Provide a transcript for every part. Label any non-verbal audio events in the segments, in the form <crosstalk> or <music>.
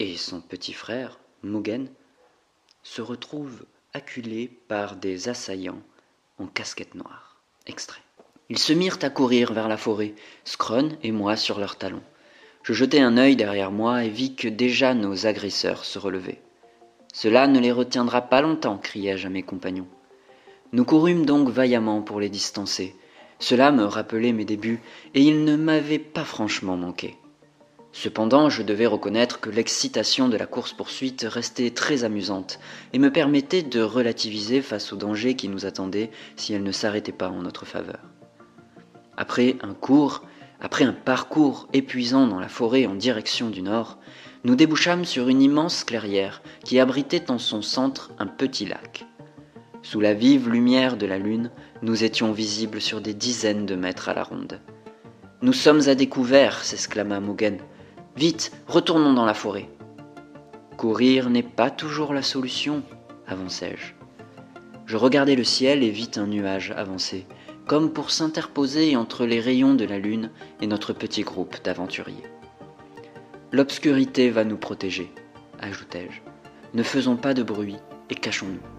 et son petit frère, Mugen, se retrouvent acculés par des assaillants en casquette noire. Extrait. Ils se mirent à courir vers la forêt, Scron et moi sur leurs talons. Je jetai un œil derrière moi et vis que déjà nos agresseurs se relevaient. Cela ne les retiendra pas longtemps, criai-je à mes compagnons. Nous courûmes donc vaillamment pour les distancer. Cela me rappelait mes débuts, et ils ne m'avaient pas franchement manqué. Cependant, je devais reconnaître que l'excitation de la course-poursuite restait très amusante et me permettait de relativiser face aux dangers qui nous attendaient si elle ne s'arrêtait pas en notre faveur. Après un court, après un parcours épuisant dans la forêt en direction du nord, nous débouchâmes sur une immense clairière qui abritait en son centre un petit lac. Sous la vive lumière de la lune, nous étions visibles sur des dizaines de mètres à la ronde. Nous sommes à découvert, s'exclama Mugen. Vite, retournons dans la forêt. Courir n'est pas toujours la solution, avançai-je. Je regardai le ciel et vis un nuage avancer, comme pour s'interposer entre les rayons de la lune et notre petit groupe d'aventuriers. L'obscurité va nous protéger, ajoutai-je. Ne faisons pas de bruit et cachons-nous.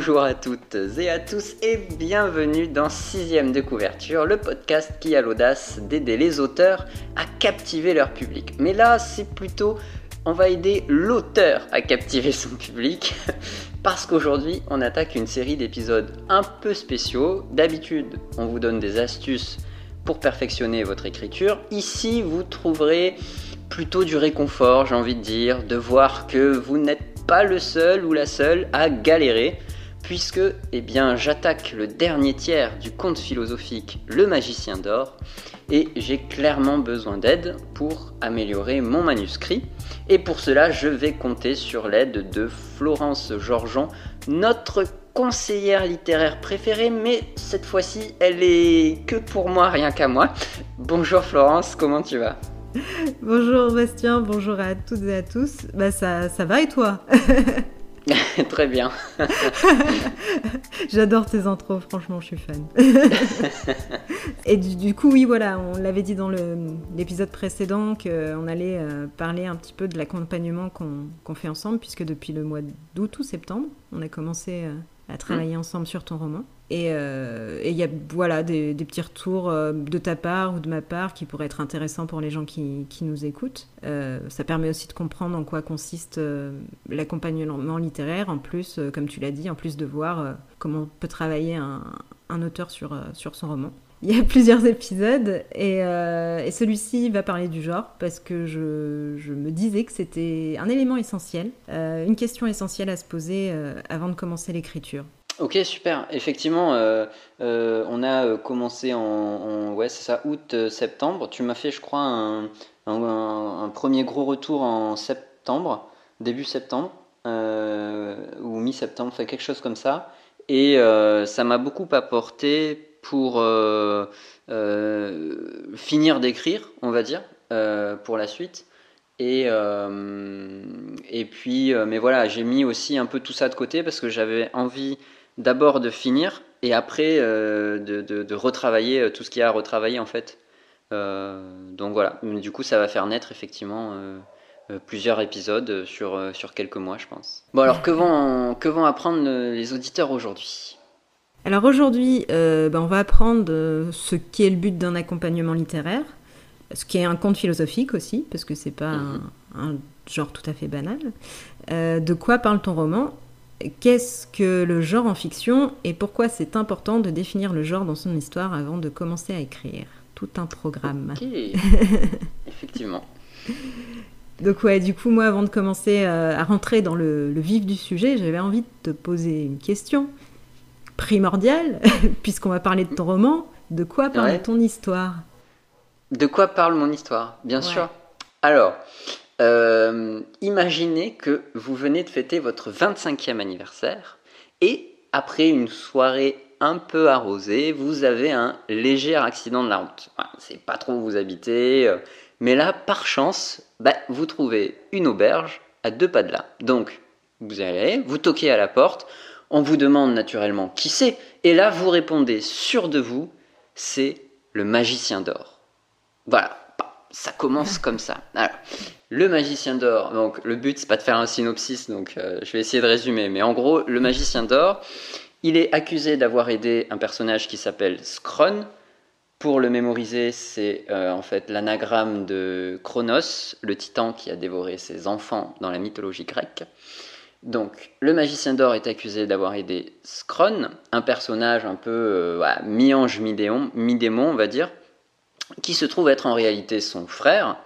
Bonjour à toutes et à tous et bienvenue dans Sixième de couverture, le podcast qui a l'audace d'aider les auteurs à captiver leur public. Mais là, c'est plutôt, on va aider l'auteur à captiver son public, <laughs> parce qu'aujourd'hui, on attaque une série d'épisodes un peu spéciaux. D'habitude, on vous donne des astuces pour perfectionner votre écriture. Ici, vous trouverez plutôt du réconfort, j'ai envie de dire, de voir que vous n'êtes pas le seul ou la seule à galérer puisque eh j'attaque le dernier tiers du conte philosophique Le Magicien d'Or, et j'ai clairement besoin d'aide pour améliorer mon manuscrit. Et pour cela, je vais compter sur l'aide de Florence Georgeon, notre conseillère littéraire préférée, mais cette fois-ci, elle est que pour moi, rien qu'à moi. Bonjour Florence, comment tu vas? Bonjour Bastien, bonjour à toutes et à tous. Bah ça va et toi? <laughs> <laughs> Très bien. <laughs> J'adore tes intros, franchement, je suis fan. <laughs> et du, coup, oui, voilà, on l'avait dit dans l'épisode précédent qu'on allait euh, parler un petit peu de l'accompagnement qu'on fait ensemble, puisque depuis le mois d'août ou septembre, on a commencé euh, à travailler mmh. ensemble sur ton roman. Euh, et il y a voilà, des, petits retours euh, de ta part ou de ma part qui pourraient être intéressants pour les gens qui, nous écoutent. Euh, ça permet aussi de comprendre en quoi consiste l'accompagnement littéraire, en plus, comme tu l'as dit, en plus de voir comment peut travailler un, auteur sur, sur son roman. Il y a <laughs> plusieurs épisodes et, celui-ci va parler du genre parce que je me disais que c'était un élément essentiel, une question essentielle à se poser avant de commencer l'écriture. Ok, super. Effectivement, euh, euh, on a euh, commencé en, ouais, c'est ça, août-septembre. Tu m'as fait, je crois, un, premier gros retour en septembre, début septembre, ou mi-septembre, fait quelque chose comme ça. Et ça m'a beaucoup apporté pour finir d'écrire, on va dire, pour la suite. Et, et puis, mais voilà, j'ai mis aussi un peu tout ça de côté parce que j'avais envie d'abord de finir et après euh, de, retravailler euh, tout ce qu'il y a à retravailler en fait. Euh, donc voilà, du coup ça va faire naître effectivement plusieurs épisodes sur, sur quelques mois je pense. Bon alors que vont, que vont apprendre les auditeurs aujourd'hui? Alors aujourd'hui, ben, on va apprendre ce qui est le but d'un accompagnement littéraire, ce qui est un conte philosophique aussi, parce que c'est pas mhm. un, genre tout à fait banal. de quoi parle ton roman? Qu'est-ce que le genre en fiction et pourquoi c'est important de définir le genre dans son histoire avant de commencer à écrire Tout un programme. <laughs> Effectivement. Donc ouais, du coup, moi, avant de commencer euh, à rentrer dans le, vif du sujet, j'avais envie de te poser une question primordiale, <laughs> puisqu'on va parler de ton roman. De quoi parle ton histoire? De quoi parle mon histoire? Bien sûr. Alors, euh, imaginez que vous venez de fêter votre 25e anniversaire et après une soirée un peu arrosé, vous avez un léger accident de la route. C'est pas trop où vous habitez, euh, mais là, par chance, bah, vous trouvez une auberge à deux pas de là. Donc, vous allez, vous toquez à la porte, on vous demande naturellement qui c'est, et là, vous répondez sûr de vous, c'est le magicien d'or. Voilà, ça commence comme ça. Le magicien d'or, donc le but c'est pas de faire un synopsis, donc euh, je vais essayer de résumer, mais en gros, le magicien d'or, il est accusé d'avoir aidé un personnage qui s'appelle Skron. Pour le mémoriser, c'est euh, en fait l'anagramme de Chronos, le titan qui a dévoré ses enfants dans la mythologie grecque. Donc, le magicien d'or est accusé d'avoir aidé Skron, un personnage un peu euh, mi-ange, mi-démon, on va dire, qui se trouve être en réalité son frère.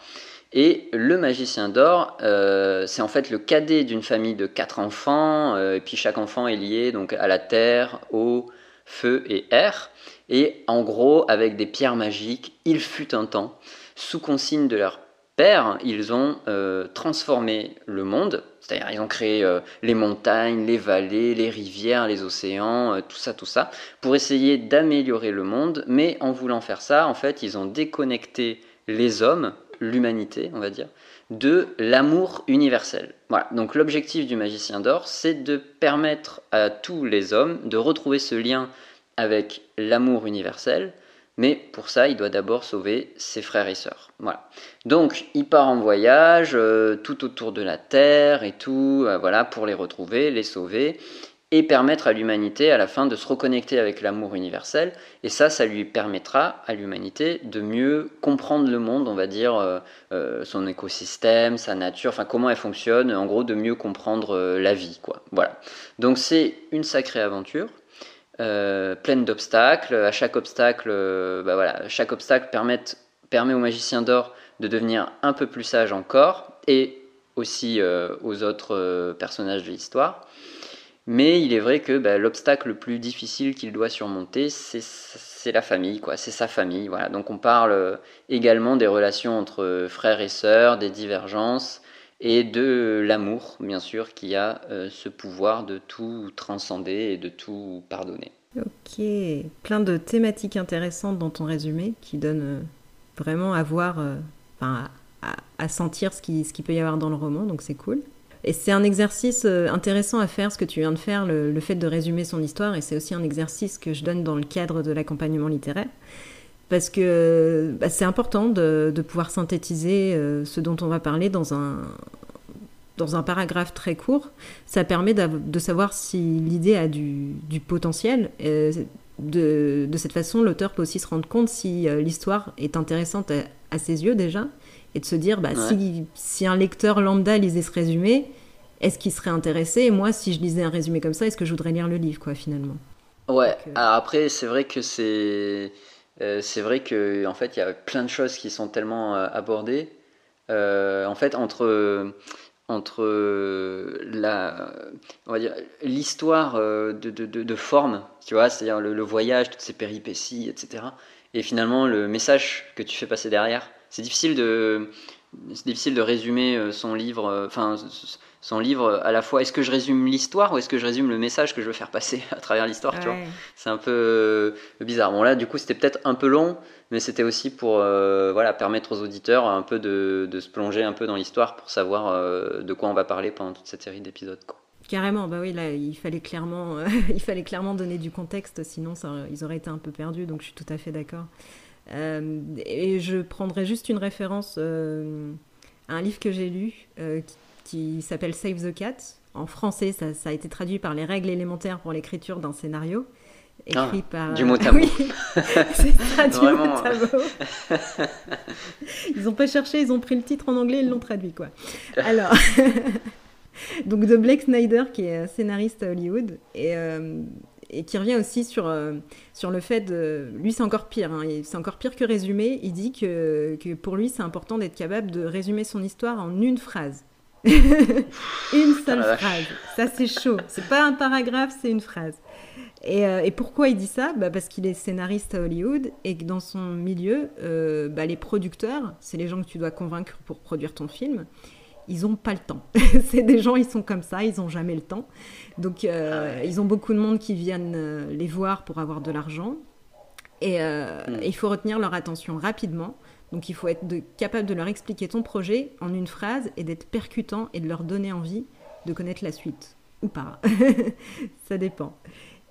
Et le magicien d'or, euh, c'est en fait le cadet d'une famille de quatre enfants, euh, et puis chaque enfant est lié donc à la terre, eau, feu et air. Et en gros, avec des pierres magiques, il fut un temps, sous consigne de leur père, ils ont euh, transformé le monde, c'est-à-dire ils ont créé les montagnes, les vallées, les rivières, les océans, tout ça, tout ça, pour essayer d'améliorer le monde, mais en voulant faire ça, en fait, ils ont déconnecté les hommes l'humanité, on va dire, de l'amour universel. Voilà. Donc l'objectif du magicien d'or, c'est de permettre à tous les hommes de retrouver ce lien avec l'amour universel, mais pour ça, il doit d'abord sauver ses frères et sœurs. Voilà. Donc, il part en voyage euh, tout autour de la Terre et tout, euh, voilà, pour les retrouver, les sauver et permettre à l'humanité à la fin de se reconnecter avec l'amour universel. Et ça, ça lui permettra à l'humanité de mieux comprendre le monde, on va dire, euh, son écosystème, sa nature, enfin comment elle fonctionne, en gros de mieux comprendre la vie. Quoi. Voilà. Donc c'est une sacrée aventure. Pleine d'obstacles. À chaque obstacle, bah voilà, chaque obstacle permet, au magicien d'or de devenir un peu plus sage encore et aussi aux autres personnages de l'histoire. Mais il est vrai que bah, l'obstacle le plus difficile qu'il doit surmonter, c'est la famille, quoi. C'est sa famille, voilà. Donc on parle euh, également des relations entre frères et sœurs, des divergences et de l'amour, bien sûr, qui a euh, ce pouvoir de tout transcender et de tout pardonner. Ok, plein de thématiques intéressantes dans ton résumé qui donnent euh, vraiment à voir, enfin à, sentir ce qu'il ce qui peut y avoir dans le roman, donc c'est cool. Et c'est un exercice euh, intéressant à faire, ce que tu viens de faire, le, fait de résumer son histoire, et c'est aussi un exercice que je donne dans le cadre de l'accompagnement littéraire, parce que bah, c'est important de, pouvoir synthétiser euh, ce dont on va parler dans un, dans un paragraphe très court. Ça permet de savoir si l'idée a du, potentiel. de, de, cette façon, l'auteur peut aussi se rendre compte si euh, l'histoire est intéressante à ses yeux déjà, et de se dire bah, si, si, un lecteur lambda lisait ce résumé, est-ce qu'il serait intéressé? Et moi, si je lisais un résumé comme ça, est-ce que je voudrais lire le livre, quoi, finalement? Ouais, euh, après, c'est vrai que c'est. Euh, c'est vrai que en fait il y a plein de choses qui sont tellement euh, abordées. En fait entre entre la on va dire l'histoire de, de, de, forme tu vois c'est-à-dire le, le, voyage toutes ces péripéties etc et finalement le message que tu fais passer derrière. C'est difficile de c'est difficile de résumer euh, son livre, euh, enfin son livre à la fois. Est-ce que je résume l'histoire ou est-ce que je résume le message que je veux faire passer <laughs> à travers l'histoire Tu vois, c'est un peu euh, bizarre. Bon là, du coup, c'était peut-être un peu long, mais c'était aussi pour voilà permettre aux auditeurs un peu de, de se plonger un peu dans l'histoire pour savoir de quoi on va parler pendant toute cette série d'épisodes. Carrément, bah oui, là, il fallait clairement, <laughs> il fallait clairement donner du contexte, sinon ça, ils auraient été un peu perdus. Donc, je suis tout à fait d'accord. Euh, et je prendrai juste une référence euh, à un livre que j'ai lu euh, qui, s'appelle Save the Cat. En français, ça, a été traduit par les règles élémentaires pour l'écriture d'un scénario. Écrit ah, par. Du mot à. <laughs> Oui, <laughs> c'est ça, du mot à mot. ils n'ont pas cherché, ils ont pris le titre en anglais, ils l'ont traduit, quoi. Alors. <laughs> Donc de Blake Snyder, qui est scénariste à Hollywood. Et et qui revient aussi sur, euh, sur le fait de... Lui, c'est encore pire. Hein, c'est encore pire que résumer. Il dit que, que pour lui, c'est important d'être capable de résumer son histoire en une phrase. <laughs> une seule phrase. Ça, c'est chaud. C'est pas un paragraphe, c'est une phrase. Et, euh, et, pourquoi il dit ça? Bah Parce qu'il est scénariste à Hollywood et que dans son milieu, euh, bah les producteurs, c'est les gens que tu dois convaincre pour produire ton film, ils n'ont pas le temps. <laughs> c'est des gens, ils sont comme ça, ils n'ont jamais le temps. Donc, euh, ils ont beaucoup de monde qui viennent les voir pour avoir de l'argent. Et hmm. il faut retenir leur attention rapidement. Donc, il faut être capable de leur expliquer ton projet en une phrase et d'être percutant et de leur donner envie de connaître la suite. Ou pas. <laughs> ça dépend.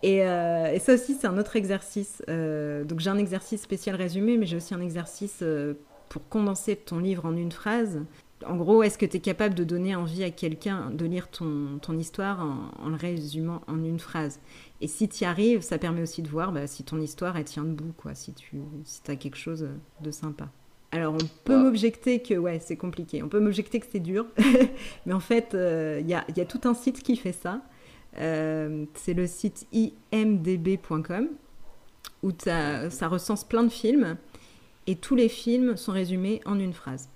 Et, et, ça aussi, c'est un autre exercice. donc, j'ai un exercice spécial résumé, mais j'ai aussi un exercice pour condenser ton livre en une phrase, en gros, est-ce que tu es capable de donner envie à quelqu'un de lire ton, ton histoire en, le résumant en une phrase? Et si tu y arrives, ça permet aussi de voir bah, si ton histoire elle tient debout, quoi, si tu si as quelque chose de sympa. Alors on peut m'objecter que ouais, c'est compliqué, on peut m'objecter que c'est dur, <laughs> mais en fait, il euh, y, a, y, a, tout un site qui fait ça. Euh, c'est le site imdb.com où ça recense plein de films. Et tous les films sont résumés en une phrase.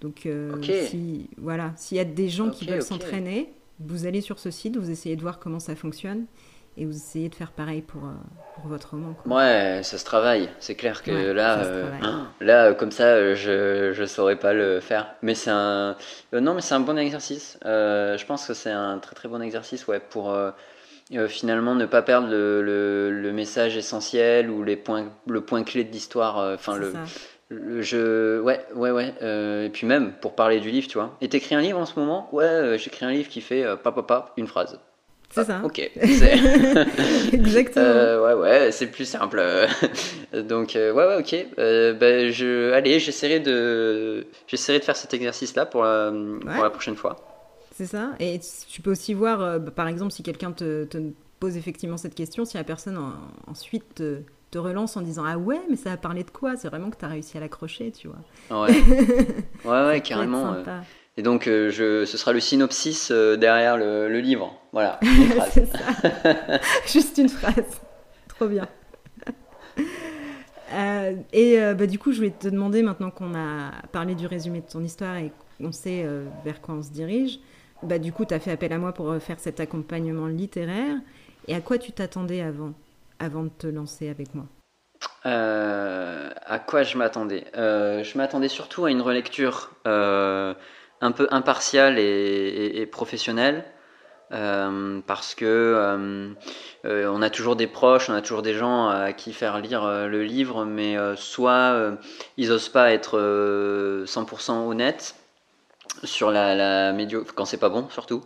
Donc, euh, si, voilà, s'il y a des gens qui veulent s'entraîner, vous allez sur ce site, vous essayez de voir comment ça fonctionne et vous essayez de faire pareil pour, euh, pour votre roman. Ouais, ça se travaille. C'est clair que là, euh, là, comme ça, je ne saurais pas le faire. Mais c'est un, non, mais c'est un bon exercice. je pense que c'est un très très bon exercice, ouais, pour finalement ne pas perdre le, le, message essentiel ou les points, le point clé de l'histoire. Enfin le. Je, ouais, ouais, ouais. Euh, et puis même pour parler du livre, tu vois. Et t'écris un livre en ce moment? Ouais, euh, j'écris un livre qui fait euh, papa, papa, une phrase. C'est ça. Ok. <laughs> <laughs> Exactement. ouais, ouais, c'est plus simple. <laughs> Donc, ouais, ouais, ok. ben, je, allez, j'essaierai de, j'essaierai de faire cet exercice-là pour, pour la prochaine fois. C'est ça. Et tu peux aussi voir, bah, par exemple, si quelqu'un te, te, pose effectivement cette question, si la personne ensuite te relance en disant Ah ouais, mais ça a parlé de quoi? C'est vraiment que tu as réussi à l'accrocher, tu vois. Ouais, ouais, ouais carrément. Et donc, euh, je, ce sera le synopsis euh, derrière le, livre. Voilà. <laughs> C'est ça. <laughs> Juste une phrase. Trop bien. Euh, et bah, du coup, je voulais te demander, maintenant qu'on a parlé du résumé de ton histoire et qu'on sait vers quoi on se dirige, bah, du coup, tu as fait appel à moi pour faire cet accompagnement littéraire. Et à quoi tu t'attendais avant avant de te lancer avec moi? À quoi je m'attendais? Je m'attendais surtout à une relecture un peu impartiale et, professionnelle. parce que on a toujours des proches, on a toujours des gens à qui faire lire le livre, mais soit ils osent pas être 100% honnêtes, sur la, quand c'est pas bon surtout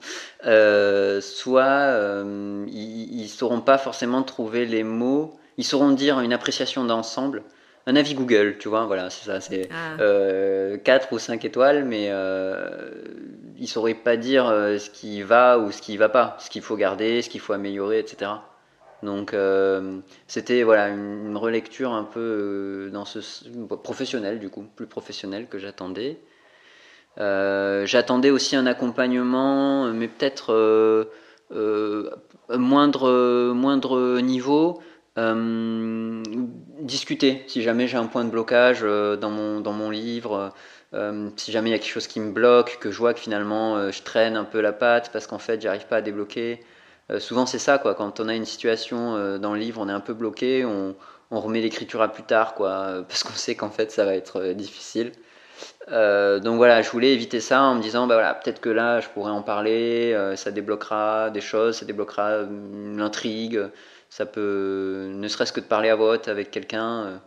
euh, soit euh, ils, sauront pas forcément trouver les mots ils sauront dire une appréciation d'ensemble un avis Google tu vois voilà c'est ça c'est 4 ah. euh, ou 5 étoiles mais ils sauraient pas dire ce qui va ou ce qui va pas ce qu'il faut garder ce qu'il faut améliorer etc donc c'était voilà une, relecture un peu dans ce professionnel du coup plus professionnel que j'attendais euh, j'attendais aussi un accompagnement, mais peut-être euh, euh, moindre, moindre niveau. Discuter si jamais j'ai un point de blocage dans, mon, dans mon livre, si jamais il y a quelque chose qui me bloque, que je vois que finalement je traîne un peu la patte parce qu'en fait j'arrive pas à débloquer. souvent c'est ça, quoi. quand on a une situation dans le livre, on est un peu bloqué, on, on remet l'écriture à plus tard, quoi, <laughs> parce qu'on sait qu'en fait ça va être difficile. Euh, donc voilà, je voulais éviter ça en me disant, bah voilà, peut-être que là, je pourrais en parler, euh, ça débloquera des choses, ça débloquera l'intrigue, ça peut, ne serait-ce que de parler à voix avec quelqu'un,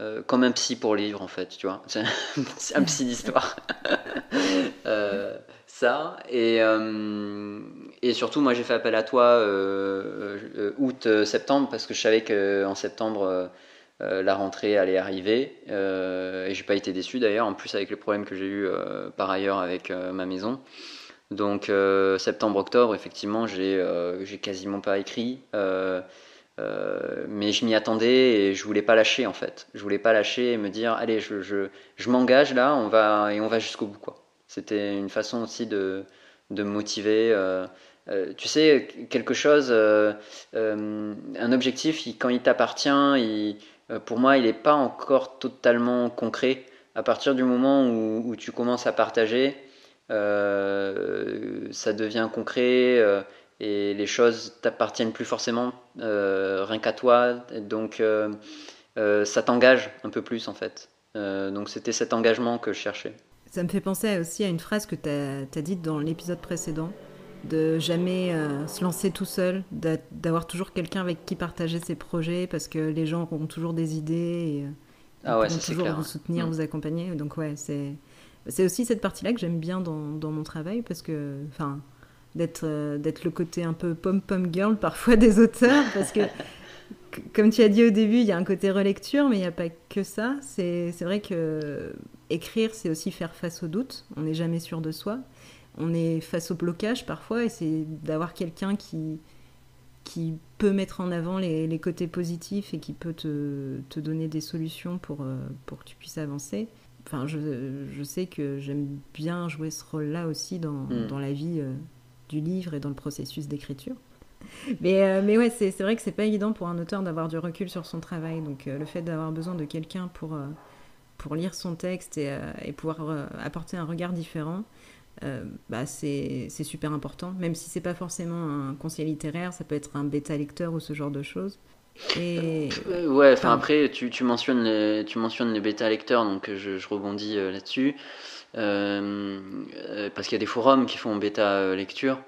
euh, comme un psy pour livre en fait, tu vois, c'est un <laughs> psy d'histoire. <laughs> ça, et, et surtout, moi j'ai fait appel à toi août-septembre, parce que je savais qu'en septembre, euh, la rentrée allait arriver euh, et j'ai pas été déçu d'ailleurs en plus avec les problèmes que j'ai eu euh, par ailleurs avec ma maison donc septembre octobre effectivement j'ai quasiment pas écrit mais je m'y attendais et je voulais pas lâcher en fait je voulais pas lâcher et me dire allez je, je, je m'engage là on va et on va jusqu'au bout quoi c'était une façon aussi de de me motiver tu sais, quelque chose, un objectif, quand il t'appartient, euh, pour moi, il n'est pas encore totalement concret. À partir du moment où, tu commences à partager, euh, ça devient concret euh, et les choses t'appartiennent plus forcément rien qu'à toi. Donc, ça t'engage un peu plus en fait. donc, c'était cet engagement que je cherchais. Ça me fait penser aussi à une phrase que tu as, dite dans l'épisode précédent, de jamais euh, se lancer tout seul, d'avoir toujours quelqu'un avec qui partager ses projets, parce que les gens auront toujours des idées et euh, ah ouais, toujours vous soutenir, mm. vous accompagner. Donc ouais, c'est c'est aussi cette partie-là que j'aime bien dans, dans, mon travail, parce que, enfin, d'être euh, d'être le côté un peu pom-pom girl parfois des auteurs, parce que comme tu as dit au début, il y a un côté relecture, mais il n'y a pas que ça. C'est vrai que écrire, c'est aussi faire face aux doutes. On n'est jamais sûr de soi. On est face au blocage parfois, et c'est d'avoir quelqu'un qui, qui peut mettre en avant les, côtés positifs et qui peut te, te donner des solutions pour, euh, pour que tu puisses avancer. Enfin, je, je sais que j'aime bien jouer ce rôle-là aussi dans, mm. dans, la vie euh, du livre et dans le processus d'écriture. Mais, euh, mais ouais, c'est vrai que c'est pas évident pour un auteur d'avoir du recul sur son travail. Donc le fait d'avoir besoin de quelqu'un pour, pour lire son texte et, et pouvoir apporter un regard différent, euh, bah c'est super important. Même si c'est pas forcément un conseil littéraire, ça peut être un bêta lecteur ou ce genre de choses. Et... Euh, ouais, enfin après, tu, tu, mentionnes les, tu mentionnes les bêta lecteurs, donc je, je rebondis euh, là-dessus. Parce qu'il y a des forums qui font bêta lecture.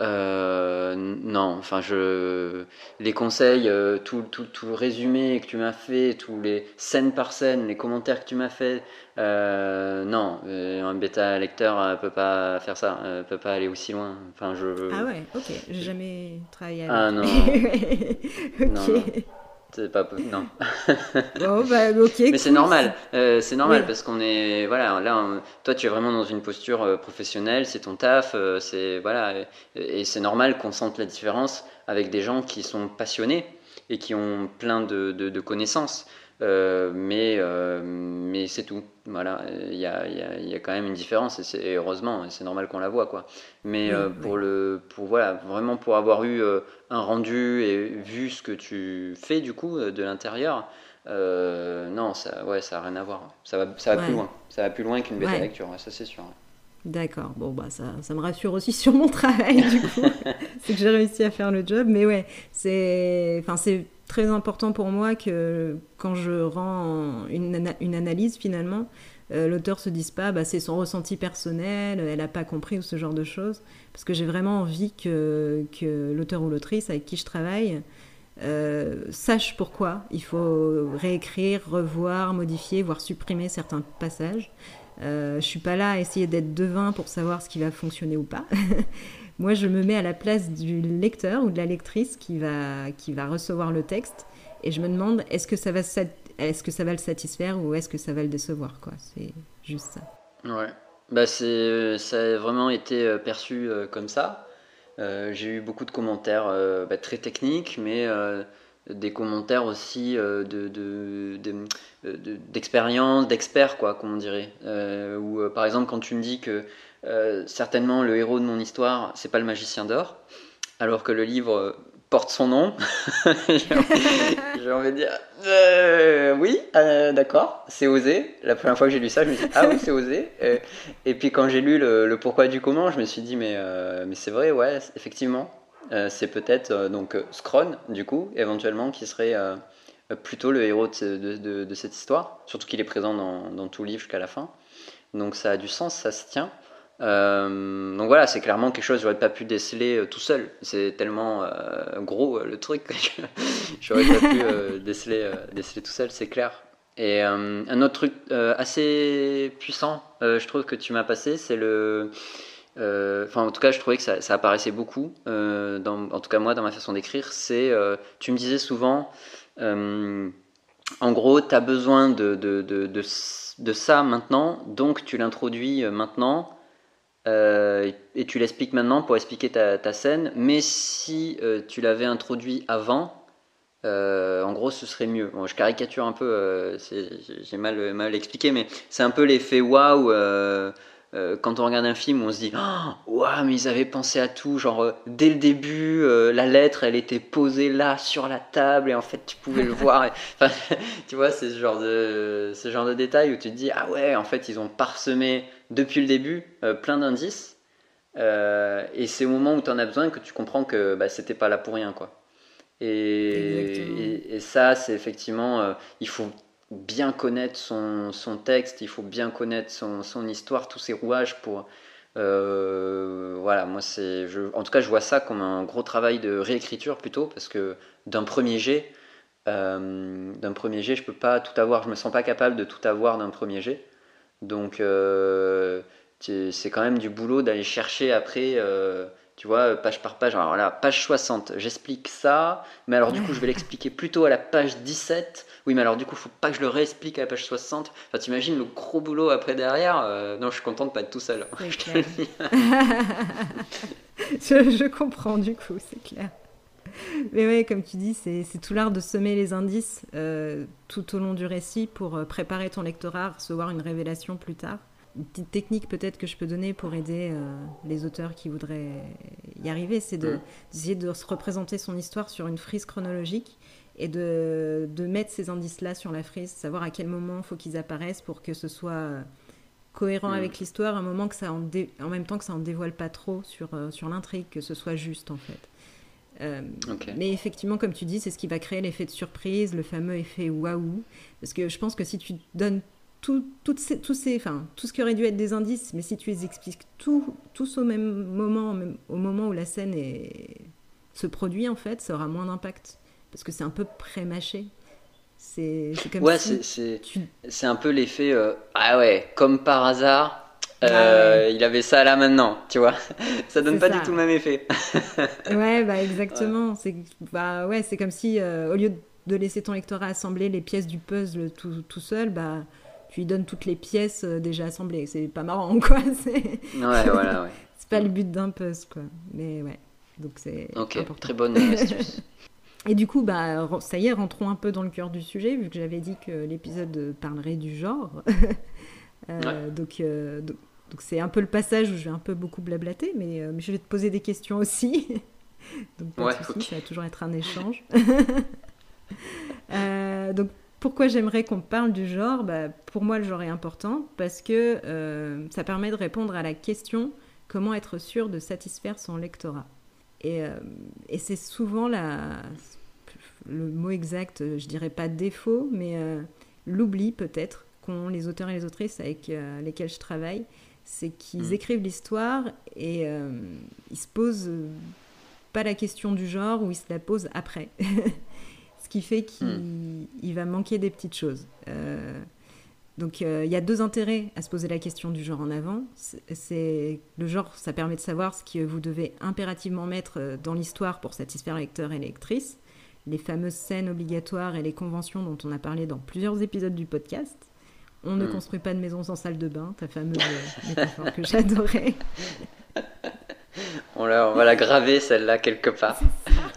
Euh, non, enfin, je les conseils, euh, tout, tout, tout, le résumé que tu m'as fait, tous les scènes par scène, les commentaires que tu m'as fait, euh, non, un bêta lecteur peut pas faire ça, peut pas aller aussi loin. Enfin, je. Ah ouais, ok, j'ai jamais travaillé avec. Ah non. <laughs> ok. C'est pas non. <laughs> bah, Mais c'est normal, euh, c'est normal parce qu'on est voilà là toi tu es vraiment dans une posture euh, professionnelle, c'est ton taf, euh, c'est voilà et, c'est normal qu'on sente la différence avec des gens qui sont passionnés et qui ont plein de, de connaissances. Euh, mais euh, mais c'est tout. Voilà, il y a, y, a, y a, quand même une différence et, heureusement, c'est normal qu'on la voit quoi. Mais euh, pour le, pour voilà, vraiment pour avoir eu un rendu et vu ce que tu fais du coup de l'intérieur, non, ça, ouais, ça a rien à voir. Ça va, ça va plus loin. Ça va plus loin qu'une bêta lecture, ça c'est sûr. D'accord, bon bah ça, ça, me rassure aussi <laughs> sur mon travail du coup, <laughs> c'est que j'ai réussi à faire le job, mais ouais, c'est, enfin c'est très important pour moi que quand je rends une, analyse finalement, euh, l'auteur se dise pas bah, c'est son ressenti personnel, elle n'a pas compris ou ce genre de choses. Parce que j'ai vraiment envie que, que l'auteur ou l'autrice avec qui je travaille euh, sache pourquoi il faut réécrire, revoir, modifier, voire supprimer certains passages. Euh, je suis pas là à essayer d'être devin pour savoir ce qui va fonctionner ou pas. <laughs> Moi, je me mets à la place du lecteur ou de la lectrice qui va, qui va recevoir le texte et je me demande est-ce que ça va, est-ce que ça va le satisfaire ou est-ce que ça va le décevoir. C'est juste ça. Ouais. Bah c'est, ça a vraiment été euh, perçu euh, comme ça. Euh, j'ai eu beaucoup de commentaires bah, très techniques, mais des commentaires aussi de, de, d'expérience, d'experts, quoi, comme on dirait. ou par exemple, quand tu me dis que euh, certainement, le héros de mon histoire, c'est pas le magicien d'or, alors que le livre porte son nom. <laughs> j'ai envie de dire, euh, oui, euh, d'accord, c'est osé. La première fois que j'ai lu ça, je me suis dit, ah oui, c'est osé. Et, puis quand j'ai lu le, pourquoi du comment, je me suis dit, mais, mais c'est vrai, ouais, effectivement. c'est peut-être donc Scron, du coup, éventuellement, qui serait plutôt le héros de, cette histoire. Surtout qu'il est présent dans, dans tout livre jusqu'à la fin. Donc ça a du sens, ça se tient. Euh, donc voilà, c'est clairement quelque chose que j'aurais pas pu déceler euh, tout seul. C'est tellement euh, gros le truc que <laughs> j'aurais pas pu <laughs> déceler, déceler tout seul, c'est clair. Et un autre truc assez puissant, je trouve que tu m'as passé, c'est le. Enfin, en tout cas, je trouvais que ça, ça apparaissait beaucoup, dans, en tout cas moi, dans ma façon d'écrire. C'est. tu me disais souvent, en gros, tu as besoin de, de, de, de, de ça maintenant, donc tu l'introduis maintenant euh, et tu l'expliques maintenant pour expliquer ta, scène, mais si euh, tu l'avais introduit avant, euh, en gros, ce serait mieux. Bon, je caricature un peu, j'ai mal, mal expliqué, mais c'est un peu l'effet waouh. Quand on regarde un film, on se dit oh, waouh, mais ils avaient pensé à tout. Genre, dès le début, la lettre, elle était posée là sur la table, et en fait, tu pouvais le <laughs> voir. <laughs> tu vois, c'est ce genre de, ce genre de détail où tu te dis ah ouais, en fait, ils ont parsemé depuis le début euh, plein d'indices. Euh, et c'est au moment où tu en as besoin que tu comprends que bah, c'était pas là pour rien. quoi. Et, et, ça, c'est effectivement. Euh, il faut bien connaître son, son, texte, il faut bien connaître son, son histoire, tous ses rouages pour. Euh, voilà, moi c'est. En tout cas, je vois ça comme un gros travail de réécriture plutôt, parce que d'un premier jet, euh, d'un premier jet, je peux pas tout avoir, je me sens pas capable de tout avoir d'un premier jet. Donc euh, c'est quand même du boulot d'aller chercher après tu vois, page par page. Alors là, page 60, j'explique ça, mais alors du coup, je vais l'expliquer plutôt à la page 17. Oui, mais alors du coup, faut pas que je le réexplique à la page 60. Enfin, t'imagines le gros boulot après derrière. Euh, non, je suis content de pas être tout seul. <laughs> je, je, comprends du coup, c'est clair. Mais ouais, comme tu dis, c'est tout l'art de semer les indices euh, tout au long du récit pour euh, préparer ton lectorat à recevoir une révélation plus tard une petite technique peut-être que je peux donner pour aider euh, les auteurs qui voudraient y arriver, c'est d'essayer de, se représenter son histoire sur une frise chronologique et de, de mettre ces indices-là sur la frise, savoir à quel moment il faut qu'ils apparaissent pour que ce soit euh, cohérent avec l'histoire, un moment que ça en, en, même temps que ça en dévoile pas trop sur, euh, sur l'intrigue, que ce soit juste en fait. Mais effectivement, comme tu dis, c'est ce qui va créer l'effet de surprise, le fameux effet waouh. Parce que je pense que si tu donnes tout, ces, tous ces, enfin, tout ce qui aurait dû être des indices, mais si tu les expliques tout, tous au même moment, au moment où la scène est, se produit, en fait, ça aura moins d'impact. Parce que c'est un peu pré-mâché. C'est comme ouais, c'est c'est un peu l'effet euh, ah ouais, comme par hasard, euh, ah il avait ça là maintenant, tu vois. <laughs> ça donne pas du tout le même effet. <laughs> ouais, bah exactement. C'est bah ouais, c'est comme si euh, au lieu de laisser ton lectorat assembler les pièces du puzzle tout, tout seul, bah lui donnes toutes les pièces euh, déjà assemblées. C'est pas marrant, quoi. <laughs> Ouais, voilà, ouais. <laughs> c'est pas le but d'un puzzle, quoi. Mais ouais, donc c'est Ok, très bonne astuce. <laughs> Et du coup, bah, ça y est, rentrons un peu dans le cœur du sujet, vu que j'avais dit que l'épisode parlerait du genre. euh, donc, euh, donc, c'est un peu le passage où je vais un peu beaucoup blablater, mais, euh, mais je vais te poser des questions aussi. donc pas de soucis, ça va toujours être un échange. donc pourquoi j'aimerais qu'on parle du genre? Bah, Pour moi, le genre est important parce que euh, ça permet de répondre à la question comment être sûr de satisfaire son lectorat? Et, euh, c'est souvent la, le mot exact, je dirais pas défaut, mais euh, l'oubli peut-être qu'ont les auteurs et les autrices avec lesquels je travaille, c'est qu'ils mm. écrivent l'histoire et ils se posent pas la question du genre ou ils se la posent après. <laughs> qui fait qu'il hmm. va manquer des petites choses. Euh, donc euh, il y a deux intérêts à se poser la question du genre en avant. C'est le genre, ça permet de savoir ce que vous devez impérativement mettre euh, dans l'histoire pour satisfaire lecteurs et lectrices, les fameuses scènes obligatoires et les conventions dont on a parlé dans plusieurs épisodes du podcast. On ne hmm. construit pas de maison sans salle de bain, ta fameuse <laughs> métaphore que j'adorais. on, on va la graver celle-là quelque part.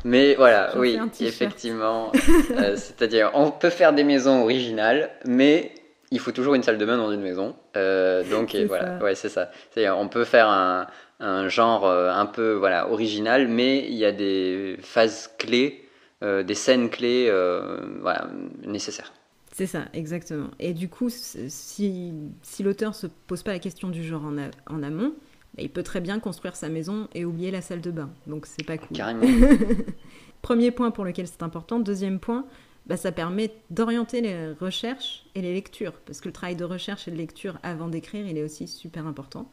Mais voilà, oui, effectivement. <laughs> Euh, c'est-à-dire, on peut faire des maisons originales, mais il faut toujours une salle de bain dans une maison. Euh, donc voilà, ouais, c'est ça. C'est-à-dire, on peut faire un, un, genre euh, un peu voilà original, mais il y a des phases clés, des scènes clés, voilà, nécessaires. C'est ça, exactement. Et du coup, si, si l'auteur se pose pas la question du genre en, en amont, il peut très bien construire sa maison et oublier la salle de bain. Donc c'est pas cool. Carrément. <laughs> Premier point pour lequel c'est important. Deuxième point, bah, ça permet d'orienter les recherches et les lectures. Parce que le travail de recherche et de lecture avant d'écrire, il est aussi super important.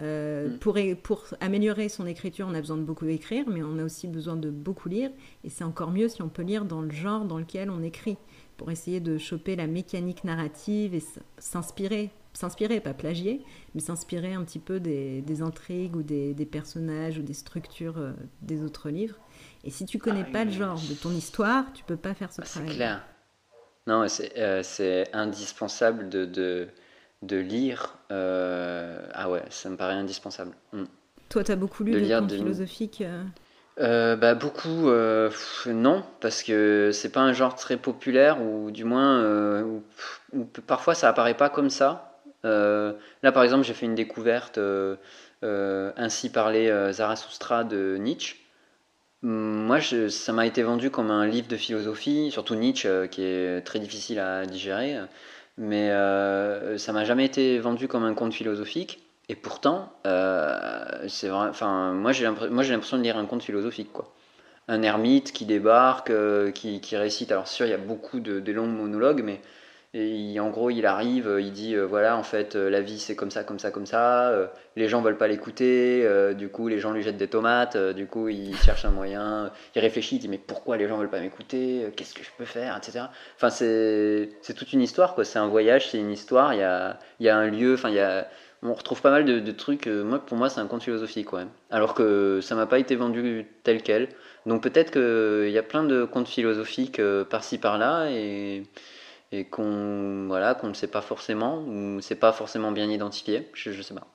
Euh, mm. pour, pour, améliorer son écriture, on a besoin de beaucoup écrire, mais on a aussi besoin de beaucoup lire. Et c'est encore mieux si on peut lire dans le genre dans lequel on écrit, pour essayer de choper la mécanique narrative et s'inspirer s'inspirer, pas plagier, mais s'inspirer un petit peu des, intrigues ou des, personnages ou des structures euh, des autres livres. Et si tu connais ah pas le genre de ton histoire, tu peux pas faire ce ah, travail. C'est clair. Non, c'est euh, indispensable de, de, de lire. Euh, ah ouais, ça me paraît indispensable. Mm. Toi, tu as beaucoup lu de des contes philosophiques bah, beaucoup, non, parce que c'est pas un genre très populaire, ou du moins, ou, parfois ça apparaît pas comme ça. Euh, là, par exemple, j'ai fait une découverte euh, euh, Ainsi parlait Zarathustra de Nietzsche. Moi, ça m'a été vendu comme un livre de philosophie, surtout Nietzsche, qui est très difficile à digérer. Mais ça m'a jamais été vendu comme un conte philosophique. Et pourtant, c'est vrai. Enfin, moi, j'ai l'impression de lire un conte philosophique, quoi un ermite qui débarque, qui, récite. Alors sûr, il y a beaucoup de, de longs monologues, mais Et en gros, il arrive, il dit voilà, en fait, la vie c'est comme ça, comme ça, comme ça. les gens veulent pas l'écouter. du coup, les gens lui jettent des tomates. du coup, il cherche un moyen. Il réfléchit, il dit mais pourquoi les gens veulent pas m'écouter Qu'est-ce que je peux faire, etc. Enfin, c'est toute une histoire, quoi. C'est un voyage, c'est une histoire. Il y a, y a un lieu. Enfin, il y a on retrouve pas mal de, trucs. moi, pour moi, c'est un conte philosophique, ouais. Alors que ça m'a pas été vendu tel quel. Donc peut-être qu'il y a plein de contes philosophiques par-ci par-là et et qu'on voilà, qu'on ne sait pas forcément, ou c'est pas forcément bien identifié, je, ne sais pas.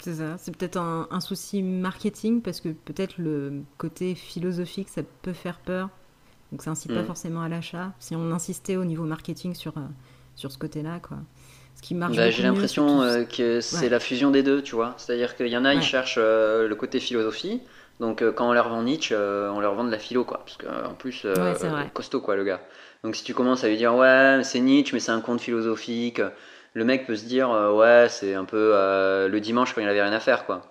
C'est ça, c'est peut-être un, souci marketing parce que peut-être le côté philosophique ça peut faire peur, donc ça incite pas mm. forcément à l'achat. Si on insistait au niveau marketing sur, euh, sur ce côté-là, quoi. Ce qui marche bah, J'ai l'impression euh, que c'est la fusion des deux, tu vois. C'est-à-dire qu'il y en a, ils cherchent euh, le côté philosophie, donc quand on leur vend Nietzsche, on leur vend de la philo, quoi. Parce qu'en plus, costaud, quoi, le gars. Donc si tu commences à lui dire ouais c'est Nietzsche mais c'est un conte philosophique, le mec peut se dire euh, ouais c'est un peu euh, le dimanche quand il avait rien à faire quoi.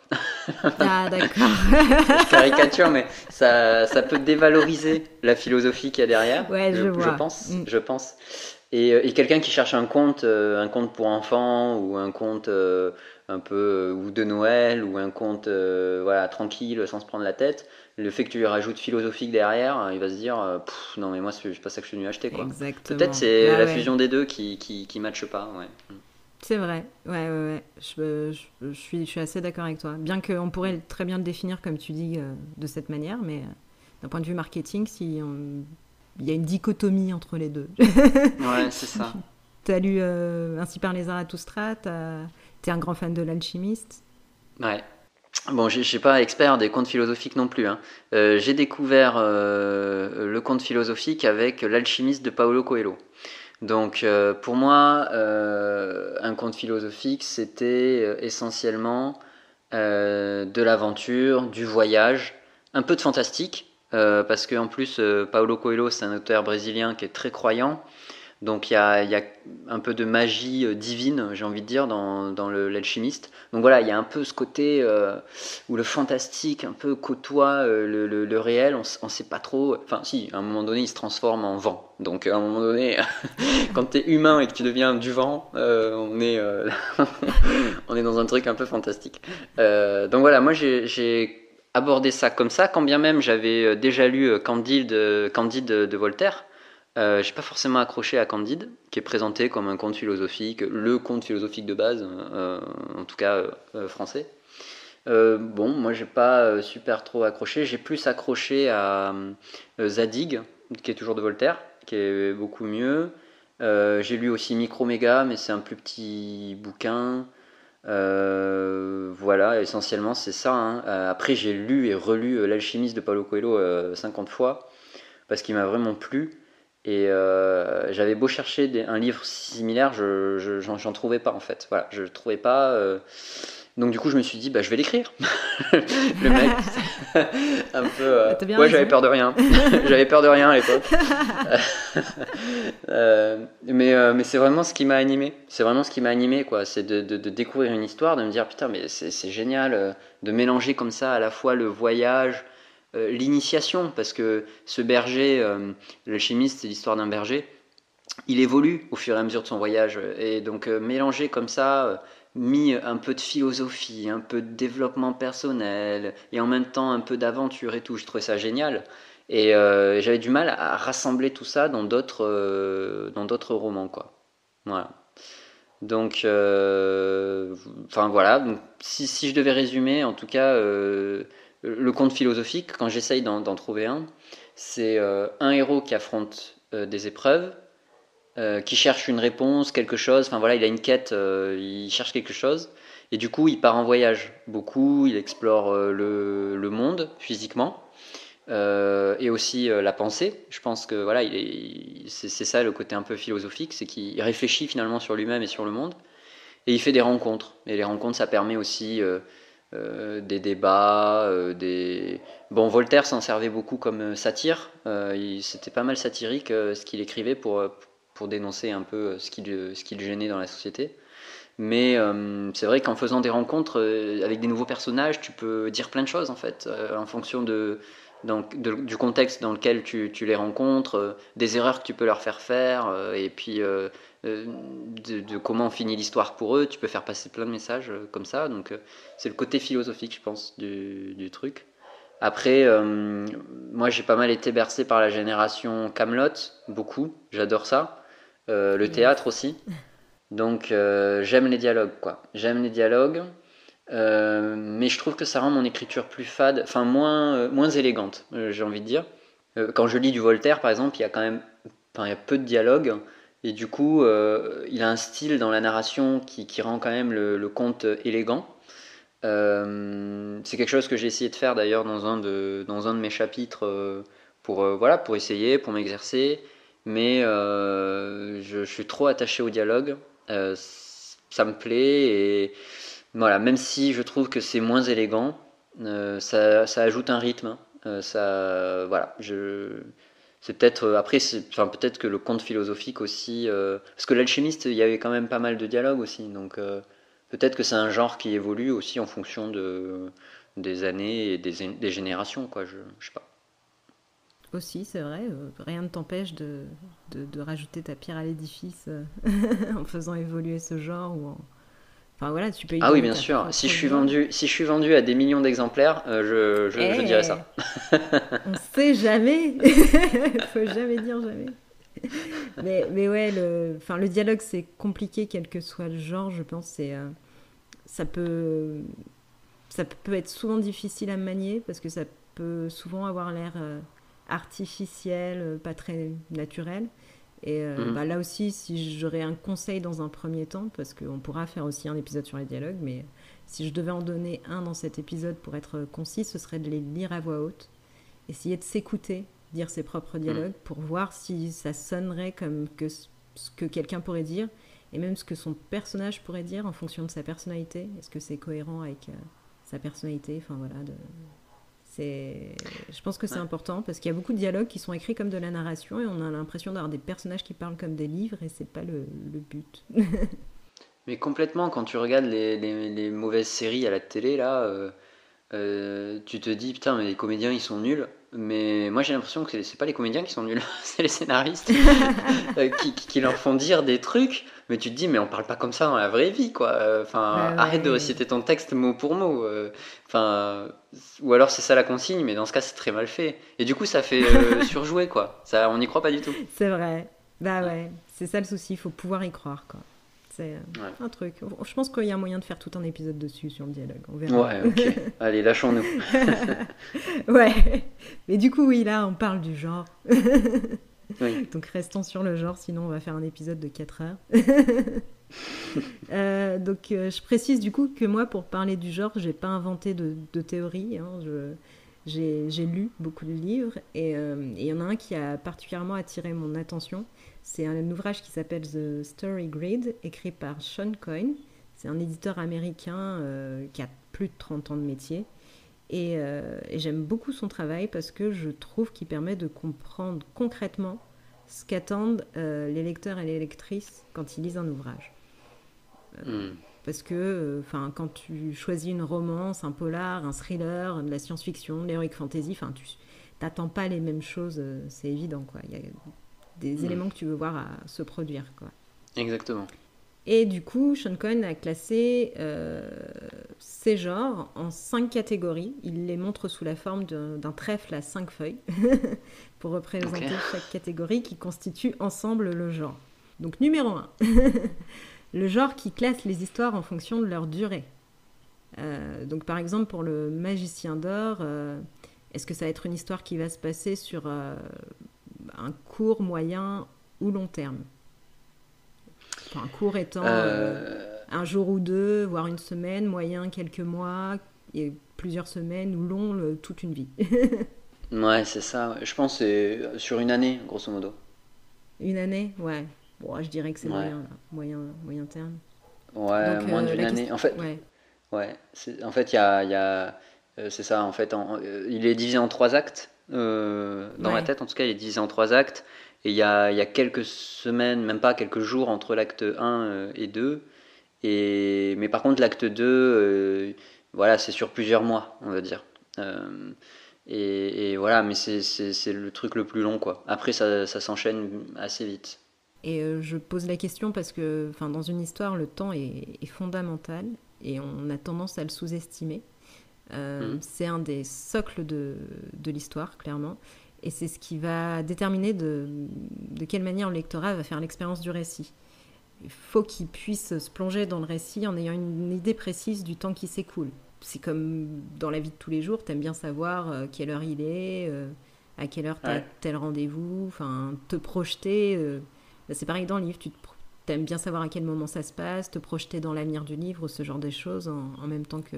Ah <laughs> d'accord. caricature mais ça, ça peut dévaloriser la philosophie qu'il y a derrière. Ouais je, je pense, mm. je pense. Et, euh, et quelqu'un qui cherche un conte, un conte pour enfants ou un conte un peu ou de Noël ou un conte voilà tranquille sans se prendre la tête le fait que tu lui rajoutes philosophique derrière, euh, il va se dire euh, non mais moi c'est pas ça que je suis venu acheter quoi. Peut-être c'est ah la fusion des deux qui qui, qui matche pas. Ouais. C'est vrai, ouais, ouais, ouais. Je, je, suis, je suis assez d'accord avec toi. Bien qu'on pourrait très bien le définir, comme tu dis, euh, de cette manière, mais d'un point de vue marketing, si il y a une dichotomie entre les deux. <laughs> ouais, c'est ça. Tu as lu Ainsi par les Zarathustra, tu es un grand fan de l'alchimiste. Ouais, Bon, je ne suis pas expert des contes philosophiques non plus. Hein. Euh, j'ai découvert euh, le conte philosophique avec l'alchimiste de Paolo Coelho. Donc, euh, pour moi, un conte philosophique, c'était essentiellement de l'aventure, du voyage, un peu de fantastique, parce qu'en plus, Paolo Coelho, c'est un auteur brésilien qui est très croyant. Donc il y a, un peu de magie euh, divine, j'ai envie de dire, dans, l'alchimiste. Donc voilà, il y a un peu ce côté euh, où le fantastique un peu côtoie euh, le, réel, on ne sait pas trop. Enfin si, à un moment donné, il se transforme en vent. Donc à un moment donné, <laughs> quand tu es humain et que tu deviens du vent, on, est, <laughs> on est dans un truc un peu fantastique. donc voilà, moi j'ai abordé ça comme ça, quand bien même j'avais déjà lu Candide de Voltaire. Euh, j'ai pas forcément accroché à Candide, qui est présenté comme un conte philosophique, le conte philosophique de base, euh, en tout cas euh, français. bon, moi j'ai pas super trop accroché, j'ai plus accroché à Zadig, qui est toujours de Voltaire, qui est beaucoup mieux. j'ai lu aussi Microméga, mais c'est un plus petit bouquin. voilà, essentiellement c'est ça. Hein. après j'ai lu et relu L'alchimiste de Paulo Coelho 50 fois, parce qu'il m'a vraiment plu. Et euh, j'avais beau chercher un livre similaire, je j'en trouvais pas en fait. Voilà, je trouvais pas. Euh, donc du coup, je me suis dit, bah, je vais l'écrire. <laughs> le mec, <laughs> un peu. Euh, ouais, j'avais peur de rien. <laughs> j'avais peur de rien à l'époque. mais mais c'est vraiment ce qui m'a animé. C'est vraiment ce qui m'a animé, quoi. C'est de, de, de, découvrir une histoire, de me dire, putain, mais c'est génial de mélanger comme ça à la fois le voyage, euh, l'initiation, parce que ce berger, euh, le chimiste, c'est l'histoire d'un berger, il évolue au fur et à mesure de son voyage. Et donc euh, mélanger comme ça, mis un peu de philosophie, un peu de développement personnel, et en même temps un peu d'aventure et tout, je trouvais ça génial. Et j'avais du mal à rassembler tout ça dans d'autres dans d'autres romans, quoi. Voilà. Donc, enfin voilà. Donc, si, je devais résumer, en tout cas, le conte philosophique, quand j'essaye d'en trouver un, c'est euh, un héros qui affronte euh, des épreuves, euh, qui cherche une réponse, quelque chose, enfin voilà, il a une quête, il cherche quelque chose, et du coup il part en voyage beaucoup, il explore le, monde physiquement, et aussi la pensée. Je pense que voilà, c'est ça le côté un peu philosophique, c'est qu'il réfléchit finalement sur lui-même et sur le monde, et il fait des rencontres, et les rencontres ça permet aussi euh, des débats, euh, des... Bon, Voltaire s'en servait beaucoup comme euh, satire, c'était pas mal satirique ce qu'il écrivait pour, pour dénoncer un peu ce qui, ce qui le gênait dans la société. Mais c'est vrai qu'en faisant des rencontres avec des nouveaux personnages, tu peux dire plein de choses en fait, en fonction de, du contexte dans lequel tu, les rencontres, des erreurs que tu peux leur faire faire, et puis de, comment finit l'histoire pour eux. Tu peux faire passer plein de messages comme ça. Donc, c'est le côté philosophique, je pense, du, du truc. Après, moi, j'ai pas mal été bercé par la génération Camelot, beaucoup. J'adore ça. le théâtre aussi. Donc euh, j'aime les dialogues, quoi. J'aime les dialogues, euh, mais je trouve que ça rend mon écriture plus fade, enfin moins, euh, moins élégante, j'ai envie de dire. quand je lis du Voltaire, par exemple, il y a quand même il y a peu de dialogues, et du coup, il a un style dans la narration qui, rend quand même le, conte élégant. c'est quelque chose que j'ai essayé de faire d'ailleurs dans, un de, dans un de mes chapitres pour, voilà, pour essayer, pour m'exercer, mais je, suis trop attaché au dialogue euh, ça me plaît et voilà, même si je trouve que c'est moins élégant, euh, ça, ça, ajoute un rythme. Euh, ça, voilà, je c'est peut-être après enfin peut-être que le conte philosophique aussi parce que l'alchimiste il y avait quand même pas mal de dialogues aussi donc peut-être que c'est un genre qui évolue aussi en fonction de des années et des, des générations quoi je, sais pas. Aussi, c'est vrai, euh, rien ne t'empêche de, de, rajouter ta pierre à l'édifice euh, <laughs> en faisant évoluer ce genre ou Enfin voilà, tu peux. Ah oui, bien sûr. Si je suis vendu, si je suis vendu à des millions d'exemplaires, euh, je, je, dirais ça. On sait jamais. <laughs> Faut jamais dire jamais. Mais, mais ouais, le, enfin, le dialogue c'est compliqué quel que soit le genre. Je pense c'est ça peut ça peut être souvent difficile à manier parce que ça peut souvent avoir l'air artificiel, euh, pas très naturel. Et euh, mhm. bah, là aussi, si j'aurais un conseil dans un premier temps, parce qu'on pourra faire aussi un épisode sur les dialogues, mais si je devais en donner un dans cet épisode pour être concis, ce serait de les lire à voix haute, essayer de s'écouter, dire ses propres dialogues, mhm. pour voir si ça sonnerait comme que ce que quelqu'un pourrait dire, et même ce que son personnage pourrait dire en fonction de sa personnalité. Est-ce que c'est cohérent avec euh, sa personnalité? Enfin voilà, de, je pense que c'est important parce qu'il y a beaucoup de dialogues qui sont écrits comme de la narration et on a l'impression d'avoir des personnages qui parlent comme des livres et c'est pas le, but. <laughs> Mais complètement, quand tu regardes les, les, mauvaises séries à la télé, là, euh, euh, tu te dis putain, mais les comédiens ils sont nuls. Mais moi j'ai l'impression que c'est pas les comédiens qui sont nuls, <laughs> c'est les scénaristes <laughs> euh, qui, qui, leur font dire des trucs mais tu te dis mais on parle pas comme ça dans la vraie vie quoi. Enfin arrête de réciter ton texte mot pour mot euh, enfin ou alors c'est ça la consigne mais dans ce cas c'est très mal fait. Et du coup ça fait euh, <laughs> surjouer quoi. Ça on n'y croit pas du tout. C'est vrai. Bah ouais. C'est ça le souci il faut pouvoir y croire quoi c'est un truc. Je pense qu'il y a un moyen de faire tout un épisode dessus sur le dialogue. On verra. Ouais, ok. <laughs> Allez, lâchons-nous. <laughs> ouais. Mais du coup, oui, là, on parle du genre. <laughs> Donc restons sur le genre, sinon on va faire un épisode de 4 heures. Euh, donc euh, je précise du coup que moi pour parler du genre, j'ai pas inventé de, théorie. Hein. j'ai lu beaucoup de livres euh, et il y en a un qui a particulièrement attiré mon attention. C'est un, ouvrage qui s'appelle The Story Grid, écrit par Sean Coyne. C'est un éditeur américain qui a plus de 30 ans de métier. Et, et j'aime beaucoup son travail parce que je trouve qu'il permet de comprendre concrètement ce qu'attendent euh, les lecteurs et les lectrices quand ils lisent un ouvrage. Euh, hmm. Parce que euh, enfin, quand tu choisis une romance, un polar, un thriller, de la science-fiction, de l'heroic fantasy, tu n'attends pas les mêmes choses, c'est évident. Quoi. Il y a des hmm. éléments que tu veux voir à se produire. Quoi. Exactement. Et du coup, Sean Cohen a classé euh, ces genres en cinq catégories. Il les montre sous la forme d'un trèfle à cinq feuilles <laughs> pour représenter chaque catégorie qui constitue ensemble le genre. Donc numéro 1, <laughs> le genre qui classe les histoires en fonction de leur durée. Euh, donc par exemple pour le magicien d'or, euh, est-ce que ça va être une histoire qui va se passer sur un court, moyen ou long terme Enfin, court étant euh, euh, un jour ou deux, voire une semaine, moyen quelques mois, et plusieurs semaines, ou long toute une vie. <laughs> ouais, c'est ça. Je pense c'est sur une année, grosso modo. Une année, ouais. Bon, je dirais que c'est moyen, moyen, moyen terme. Ouais, moins euh, d'une année. En fait, ouais. ouais en fait, il y a, y a c'est ça. En fait, il est divisé en trois actes. Dans ma tête, en tout cas, il est divisé en trois actes. Et il y a, y a, quelques semaines, même pas quelques jours entre l'acte 1 euh, et 2. Et, mais par contre, l'acte 2, euh, voilà, c'est sur plusieurs mois, on va dire. Euh, Et, voilà, mais c'est le truc le plus long, quoi. Après, ça, ça s'enchaîne assez vite. Et euh, je pose la question parce que dans une histoire, le temps est, fondamental et on a tendance à le sous-estimer. Euh, mm. C'est un des socles de, de l'histoire, clairement. Et c'est ce qui va déterminer de, de quelle manière le lectorat va faire l'expérience du récit. Il faut qu'il puisse se plonger dans le récit en ayant une idée précise du temps qui s'écoule c'est comme dans la vie de tous les jours, t'aimes bien savoir euh, quelle heure il est, euh, à quelle heure t'as tel rendez-vous, enfin te projeter. Euh, bah, c'est pareil dans le livre, tu aimes bien savoir à quel moment ça se passe, te projeter dans l'avenir du livre, ce genre de choses en, même temps que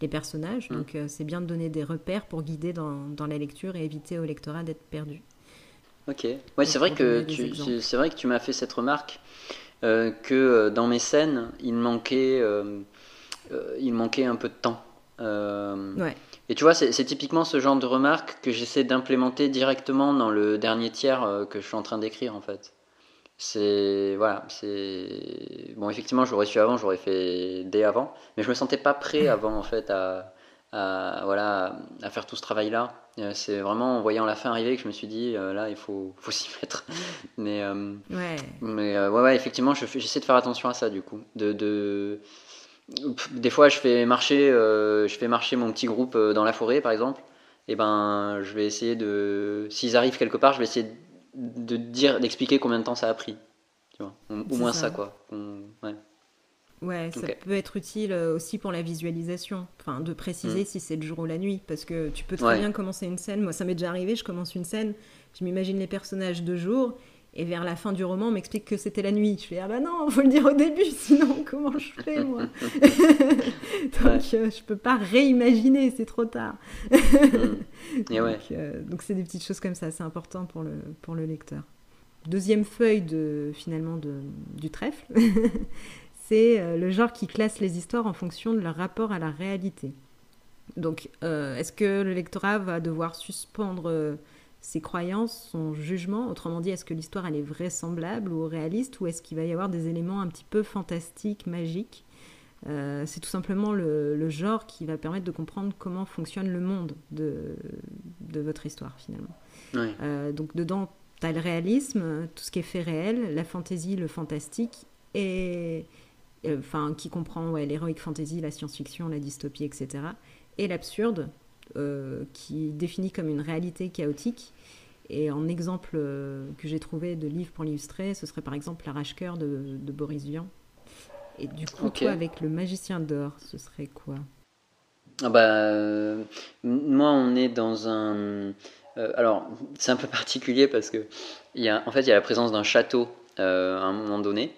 les personnages. Mm. Donc c'est bien de donner des repères pour guider dans, dans, la lecture et éviter au lectorat d'être perdu. Ok, ouais, c'est vrai, que tu, c'est vrai que tu m'as fait cette remarque que dans mes scènes, il manquait euh, il manquait un peu de temps. Euh, et tu vois, c'est typiquement ce genre de remarque que j'essaie d'implémenter directement dans le dernier tiers euh, que je suis en train d'écrire en fait. C'est voilà, c'est bon. Effectivement, j'aurais su avant, j'aurais fait dès avant, mais je me sentais pas prêt avant en fait à, voilà à faire tout ce travail-là. C'est vraiment en voyant la fin arriver que je me suis dit là, il faut, faut s'y mettre. <laughs> Mais ouais. mais ouais, ouais, effectivement, j'essaie de faire attention à ça du coup, de, de des fois, je fais marcher, euh, je fais marcher mon petit groupe euh, dans la forêt, par exemple. Et ben, je vais essayer de, s'ils arrivent quelque part, je vais essayer de dire, d'expliquer combien de temps ça a pris. Tu vois, au moins ça, quoi. ouais. Ouais, ça peut être utile euh, aussi pour la visualisation, enfin de préciser mm. si c'est le jour ou la nuit, parce que tu peux très bien commencer une scène. Moi, ça m'est déjà arrivé, je commence une scène, je m'imagine les personnages de jour, et vers la fin du roman, on m'explique que c'était la nuit. Je fais ah bah non, faut le dire au début, <laughs> sinon comment je fais moi <laughs> <laughs> Donc je euh, je peux pas réimaginer, c'est trop tard. Mm. Euh, donc c'est des petites choses comme ça, c'est important pour le pour le lecteur. Deuxième feuille de finalement de, du trèfle, c'est euh, le genre qui classe les histoires en fonction de leur rapport à la réalité. Donc est-ce que le lectorat va devoir suspendre ses croyances, son jugement Autrement dit, est-ce que l'histoire elle est vraisemblable ou réaliste ou est-ce qu'il va y avoir des éléments un petit peu fantastiques, magiques? Euh, C'est tout simplement le, genre qui va permettre de comprendre comment fonctionne le monde de, de votre histoire finalement. Euh, donc dedans, tu as le réalisme, tout ce qui est fait réel, la fantaisie, le fantastique et euh, enfin qui comprend ouais, l'heroic fantasy, la science-fiction, la dystopie, etc. Et l'absurde, euh, qui définit comme une réalité chaotique. Et en exemple euh, que j'ai trouvé de livre pour l'illustrer, ce serait par exemple L'arrache-cœur de, Boris Vian. Et du coup, toi, avec le magicien d'or, ce serait quoi? Ah bah, euh, Moi, on est dans un. alors, c'est un peu <laughs> particulier parce que, y a, en fait, il y a la présence d'un château à un moment donné.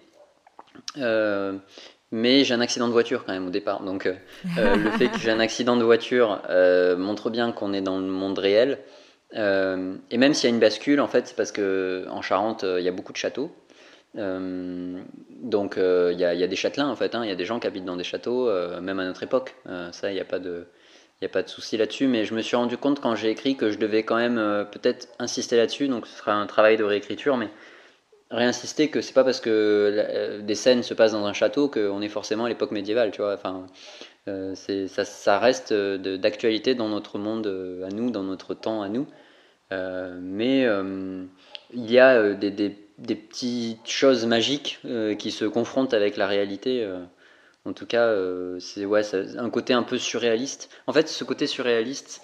Mais j'ai un accident de voiture quand même au départ. Donc euh, <laughs> euh, le fait que j'ai un accident de voiture euh, montre bien qu'on est dans le monde réel. et même s'il y a une bascule, en fait, c'est parce que en Charente, il y a beaucoup de châteaux. donc il y, a des châtelains en fait. Hein. Il y a des gens qui habitent dans des châteaux, même à notre époque. ça, il n'y a pas de il n'y a pas de souci là-dessus, mais je me suis rendu compte quand j'ai écrit que je devais quand même peut-être insister là-dessus, donc ce sera un travail de réécriture, mais réinsister que c'est pas parce que euh, des scènes se passent dans un château qu'on est forcément à l'époque médiévale, tu vois. Enfin, euh, ça, reste d'actualité dans notre monde euh, à nous, dans notre temps à nous. mais il y a des, petites choses magiques qui se confrontent avec la réalité. en tout cas, c'est ouais, un côté un peu surréaliste. En fait, ce côté surréaliste,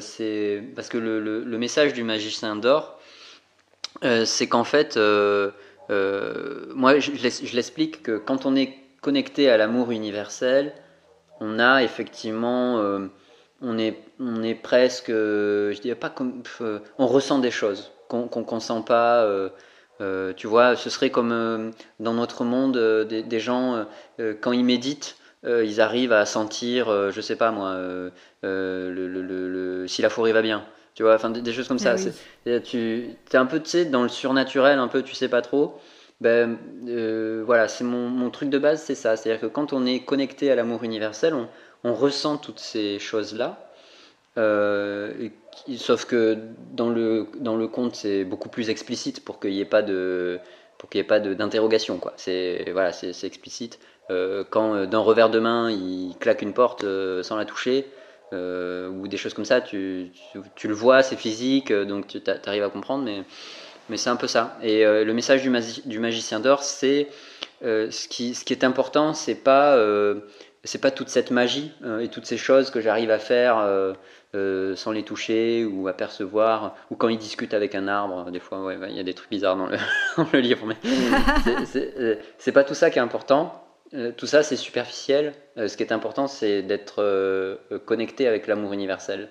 c'est parce que le, le, message du magicien d'or, euh, c'est qu'en fait, euh, euh, moi, je, l'explique que quand on est connecté à l'amour universel, on a effectivement, on est, on est presque, je dirais pas comme, on ressent des choses qu'on qu'on sent pas. tu vois, ce serait comme dans notre monde des, gens quand ils méditent, ils arrivent à sentir, je sais pas moi, si la forêt va bien tu vois, enfin des, choses comme ça. Eh tu es un peu, tu sais, dans le surnaturel, un peu, tu sais pas trop. Ben euh, voilà, c'est mon, mon, truc de base, c'est ça. C'est-à-dire que quand on est connecté à l'amour universel, on, on, ressent toutes ces choses-là. Euh, sauf que dans le, dans le conte, c'est beaucoup plus explicite pour qu'il n'y ait pas de pour qu'il ait pas d'interrogation quoi. C'est voilà, c'est explicite. Euh, quand d'un revers de main, il claque une porte sans la toucher, ou des choses comme ça, tu, tu, le vois, c'est physique, donc tu arrives à comprendre, mais, mais c'est un peu ça. Et le message du, du magicien d'or, c'est ce, qui, ce qui est important, c'est pas c'est pas toute cette magie et toutes ces choses que j'arrive à faire euh, sans les toucher ou apercevoir, ou quand ils discutent avec un arbre, des fois, il y a des trucs bizarres dans le, <laughs> livre, mais <laughs> euh, c'est pas tout ça qui est important. Euh, tout ça, c'est superficiel. ce qui est important, c'est d'être connecté avec l'amour universel.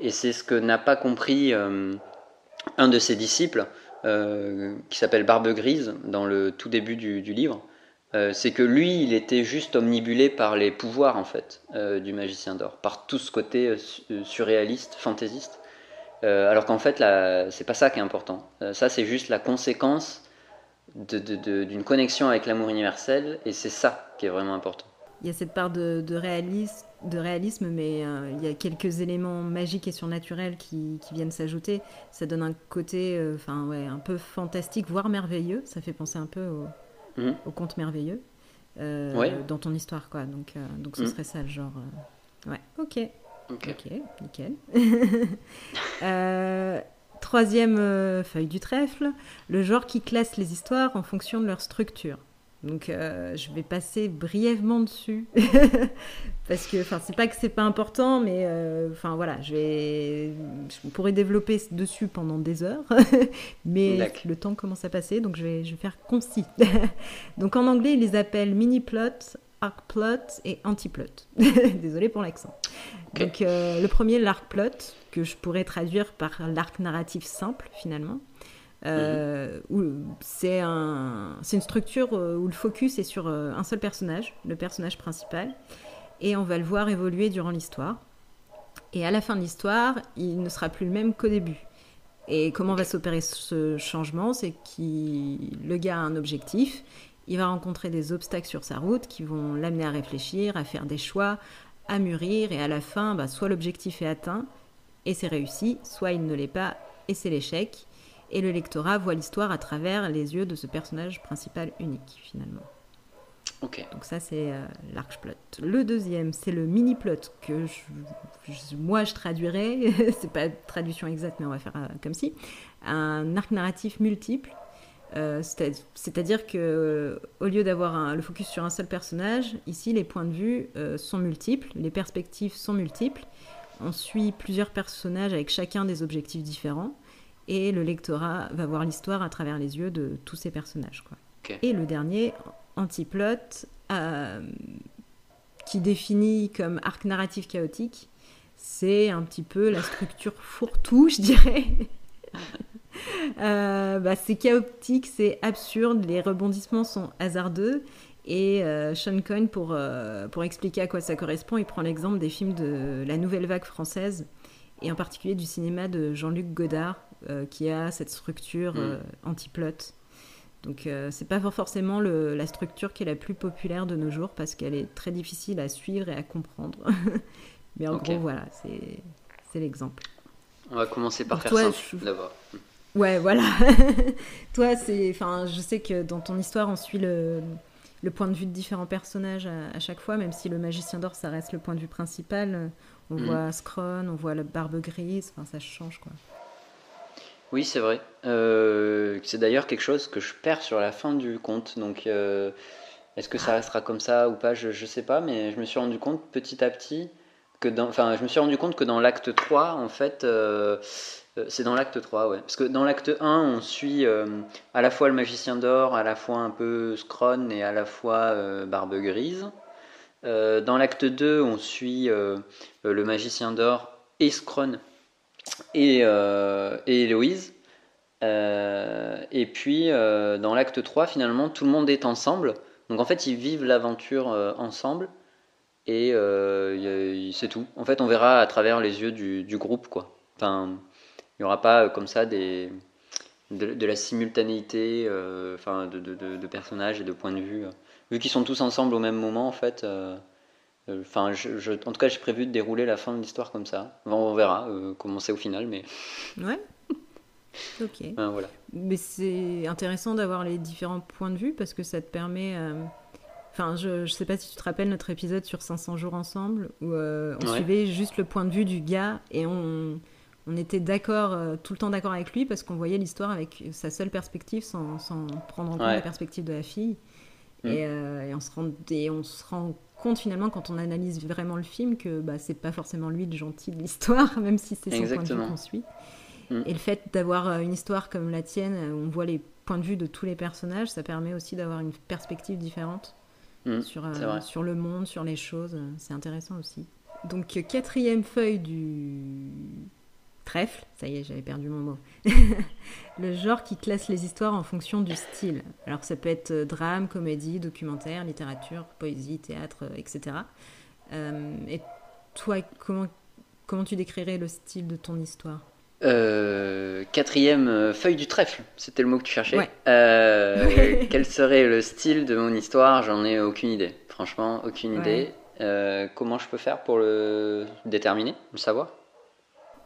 Et c'est ce que n'a pas compris un de ses disciples, qui s'appelle Barbe Grise, dans le tout début du livre. Euh, c'est que lui, il était juste omnibulé par les pouvoirs en fait euh, du magicien d'or, par tout ce côté euh, surréaliste, fantaisiste. alors qu'en fait, c'est pas ça qui est important. ça, c'est juste la conséquence d'une connexion avec l'amour universel, et c'est ça qui est vraiment important. Il y a cette part de, réalisme, de réalisme, mais il y a quelques éléments magiques et surnaturels qui, viennent s'ajouter. Ça donne un côté, enfin ouais, un peu fantastique, voire merveilleux. Ça fait penser un peu au, au conte merveilleux euh, dans ton histoire, quoi. Donc, euh, donc ce mhm. serait ça le genre. Euh, ouais, ok. Ok, nickel. <laughs> troisième feuille du trèfle, le genre qui classe les histoires en fonction de leur structure. Donc euh, je vais passer brièvement dessus <laughs> parce que enfin c'est pas que c'est pas important mais euh, enfin voilà je vais je pourrais développer dessus pendant des heures <laughs> mais le temps commence à passer donc je vais je vais faire concis. <laughs> donc en anglais ils les appellent mini plot, arc plot et anti plot. <laughs> Désolé pour l'accent. Donc euh, le premier l'arc plot que je pourrais traduire par l'arc narratif simple finalement. Euh, c'est un, une structure euh, où le focus est sur euh, un seul personnage, le personnage principal, et on va le voir évoluer durant l'histoire. Et à la fin de l'histoire, il ne sera plus le même qu'au début. Et comment va s'opérer ce changement? C'est que le gars a un objectif, il va rencontrer des obstacles sur sa route qui vont l'amener à réfléchir, à faire des choix, à mûrir, et à la fin, bah, soit l'objectif est atteint et c'est réussi, soit il ne l'est pas et c'est l'échec et le lectorat voit l'histoire à travers les yeux de ce personnage principal unique finalement. Ok. Donc ça c'est euh, l'arc plot. Le deuxième c'est le mini plot que moi je traduirais, <laughs> c'est pas traduction exacte mais on va faire euh, comme si, un arc narratif multiple. Euh, c'est-à-dire que au lieu d'avoir le focus sur un seul personnage, ici les points de vue sont multiples, les perspectives sont multiples. On suit plusieurs personnages avec chacun des objectifs différents et le lectorat va voir l'histoire à travers les yeux de tous ces personnages. Quoi. Et le dernier, Antiplot, euh, qui définit comme arc narratif chaotique, c'est un petit peu la structure fourre-tout, je dirais. <laughs> Euh, bah, c'est chaotique, c'est absurde, les rebondissements sont hasardeux. Et euh, Sean Coyne, pour, pour expliquer à quoi ça correspond, il prend l'exemple des films de la nouvelle vague française, et en particulier du cinéma de Jean-Luc Godard, euh, qui a cette structure mm. euh, anti-plot. Donc euh, c'est pas forcément la structure qui est la plus populaire de nos jours parce qu'elle est très difficile à suivre et à comprendre. <laughs> Mais en gros voilà, c'est l'exemple. On va commencer par faire ça d'abord. Ouais, voilà. <laughs> toi, c'est, enfin, je sais que dans ton histoire, on suit le, le point de vue de différents personnages à, chaque fois, même si le magicien d'or, ça reste le point de vue principal. On mm. voit Scron, on voit la barbe grise, enfin, ça change quoi. Oui, c'est vrai. Euh, c'est d'ailleurs quelque chose que je perds sur la fin du conte. Donc, euh, est-ce que ça restera comme ça ou pas Je ne sais pas, mais je me suis rendu compte petit à petit que dans. Enfin, je me suis rendu compte que dans l'acte 3, en fait. Euh, c'est dans l'acte 3, ouais. Parce que dans l'acte 1, on suit à la fois le magicien d'or, à la fois un peu Scron et à la fois Barbe Grise. dans l'acte 2, on suit le magicien d'or et Scron et, euh, et Héloïse. Euh, et puis, euh, dans l'acte 3, finalement, tout le monde est ensemble. Donc, en fait, ils vivent l'aventure ensemble. Et c'est tout. En fait, on verra à travers les yeux du, du groupe, quoi. Enfin, il n'y aura pas comme ça des, de, la simultanéité enfin, de, de, de, personnages et de points de vue. Vu qu'ils sont tous ensemble au même moment, en fait, Enfin, je, en tout cas, j'ai prévu de dérouler la fin de l'histoire comme ça. on verra euh, comment c'est au final, mais. <laughs> Ouais. Ok. voilà. Mais c'est intéressant d'avoir les différents points de vue parce que ça te permet euh, Enfin, je, je sais pas si tu te rappelles notre épisode sur 500 jours ensemble, où on suivait juste le point de vue du gars et on, on était d'accord, tout le temps d'accord avec lui parce qu'on voyait l'histoire avec sa seule perspective sans, sans prendre en compte la perspective de la fille. Mm. Et, on se rend, et on se rend compte finalement quand on analyse vraiment le film que bah, c'est pas forcément lui le gentil de l'histoire, <laughs> même si c'est son point de vue qu'on suit. Mm. Et le fait d'avoir euh, une histoire comme la tienne, où on voit les points de vue de tous les personnages, ça permet aussi d'avoir une perspective différente mm. sur, euh, sur le monde, sur les choses. C'est intéressant aussi. Donc quatrième feuille du trèfle, ça y est, j'avais perdu mon mot. <laughs> le genre qui classe les histoires en fonction du style. Alors ça peut être euh, drame, comédie, documentaire, littérature, poésie, théâtre, etc. Euh, et toi, comment, comment tu décrirais le style de ton histoire? Euh, quatrième feuille du trèfle, c'était le mot que tu cherchais. <laughs> quel serait le style de mon histoire? J'en ai aucune idée. Franchement, aucune idée. comment je peux faire pour le déterminer, le savoir?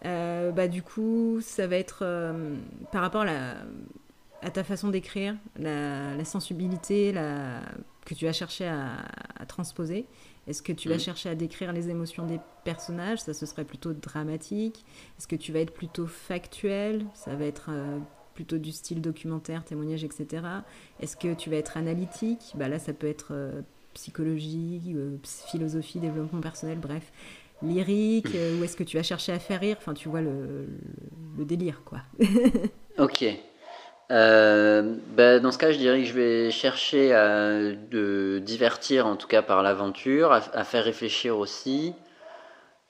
Euh, bah, du coup, ça va être euh, par rapport à, ta façon d'écrire, la, sensibilité la, que tu vas chercher à, transposer. Est-ce que tu vas mm. chercher à décrire les émotions des personnages? Ça, ce serait plutôt dramatique. Est-ce que tu vas être plutôt factuel? Ça va être euh, plutôt du style documentaire, témoignage, etc. Est-ce que tu vas être analytique? Bah, Là, ça peut être psychologie, philosophie, développement personnel, bref lyrique euh, ou est-ce que tu vas chercher à faire rire? Enfin, tu vois le, délire, quoi. <laughs> ok. Euh, ben, dans ce cas, je dirais que je vais chercher à divertir, en tout cas par l'aventure, à, faire réfléchir aussi.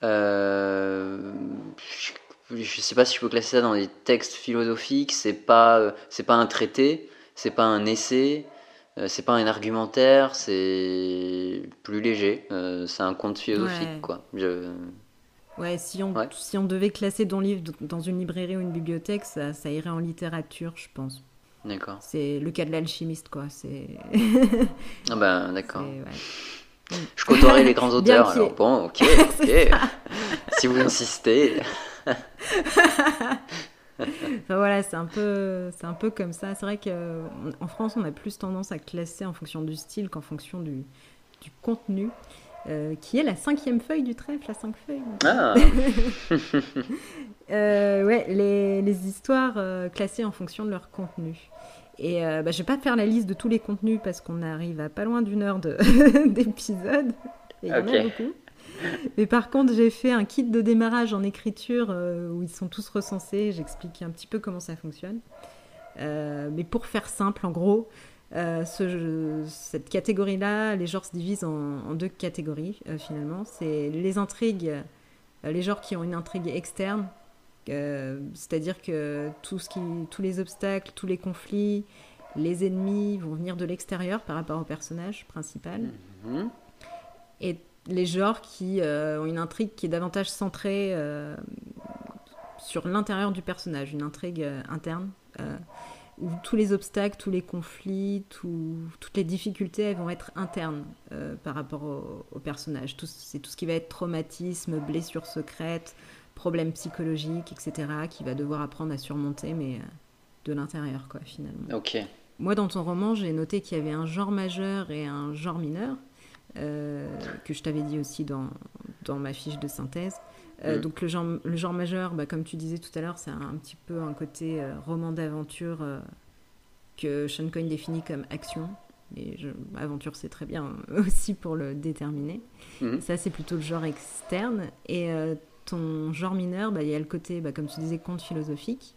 Euh, je ne sais pas si je peux classer ça dans des textes philosophiques. C'est pas, c'est pas un traité, c'est pas un essai. Euh, c'est pas un argumentaire, c'est plus léger. Euh, c'est un conte philosophique, quoi. Ouais, si on, si on devait classer ton livre dans une librairie ou une bibliothèque, ça, ça irait en littérature, je pense. D'accord. C'est le cas de l'alchimiste, quoi. C'est. <laughs> ah ben, d'accord. Je côtoierai les grands <laughs> auteurs, alors bon, ok, <laughs> ok. si vous insistez. Enfin, voilà, c'est un peu, c'est un peu comme ça. C'est vrai qu'en France, on a plus tendance à classer en fonction du style qu'en fonction du, du contenu, euh, qui est la cinquième feuille du trèfle, la cinq feuilles. Ah. <laughs> euh, ouais, les, les histoires euh, classées en fonction de leur contenu. Et bah, je vais pas faire la liste de tous les contenus parce qu'on arrive à pas loin d'une heure <laughs> d'épisode. il y en a beaucoup. <laughs> Mais par contre, j'ai fait un kit de démarrage en écriture euh, où ils sont tous recensés. J'explique un petit peu comment ça fonctionne. Euh, mais pour faire simple, en gros, euh, ce, cette catégorie-là, les genres se divisent en, deux catégories finalement. C'est les intrigues, les genres qui ont une intrigue externe, c'est-à-dire que tout ce qui, tous les obstacles, tous les conflits, les ennemis vont venir de l'extérieur par rapport au personnage principal. Mm-hmm. Et les genres qui euh, ont une intrigue qui est davantage centrée euh, sur l'intérieur du personnage, une intrigue euh, interne, où tous les obstacles, tous les conflits, toutes les difficultés, elles vont être internes par rapport au, personnage. C'est tout ce qui va être traumatisme, blessure secrète, problèmes psychologiques, etc., qui va devoir apprendre à surmonter, mais de l'intérieur, quoi, finalement. Ok. Moi, dans ton roman, j'ai noté qu'il y avait un genre majeur et un genre mineur. Euh, que je t'avais dit aussi dans, dans ma fiche de synthèse. Euh, mm. Donc le genre, le genre majeur, bah, comme tu disais tout à l'heure, c'est un, petit peu un côté euh, roman d'aventure que Sean Coyne définit comme action. Je, aventure, c'est très bien <laughs> aussi pour le déterminer. Mm. Ça, c'est plutôt le genre externe. Et ton genre mineur, bah, il y a le côté, bah, comme tu disais, conte philosophique,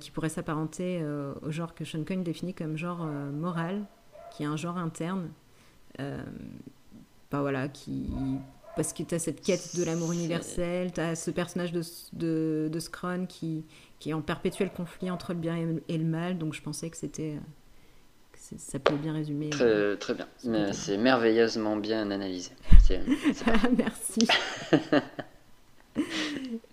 qui pourrait s'apparenter au genre que Sean Coyne définit comme genre moral, qui est un genre interne bah voilà, qui parce que tu as cette quête de l'amour universel, tu as ce personnage de, de, de Scron qui, qui est en perpétuel conflit entre le bien et le mal, donc je pensais que c'était ça peut bien résumer. Très, très bien, c'est merveilleusement bien analysé. <laughs> Merci. <laughs>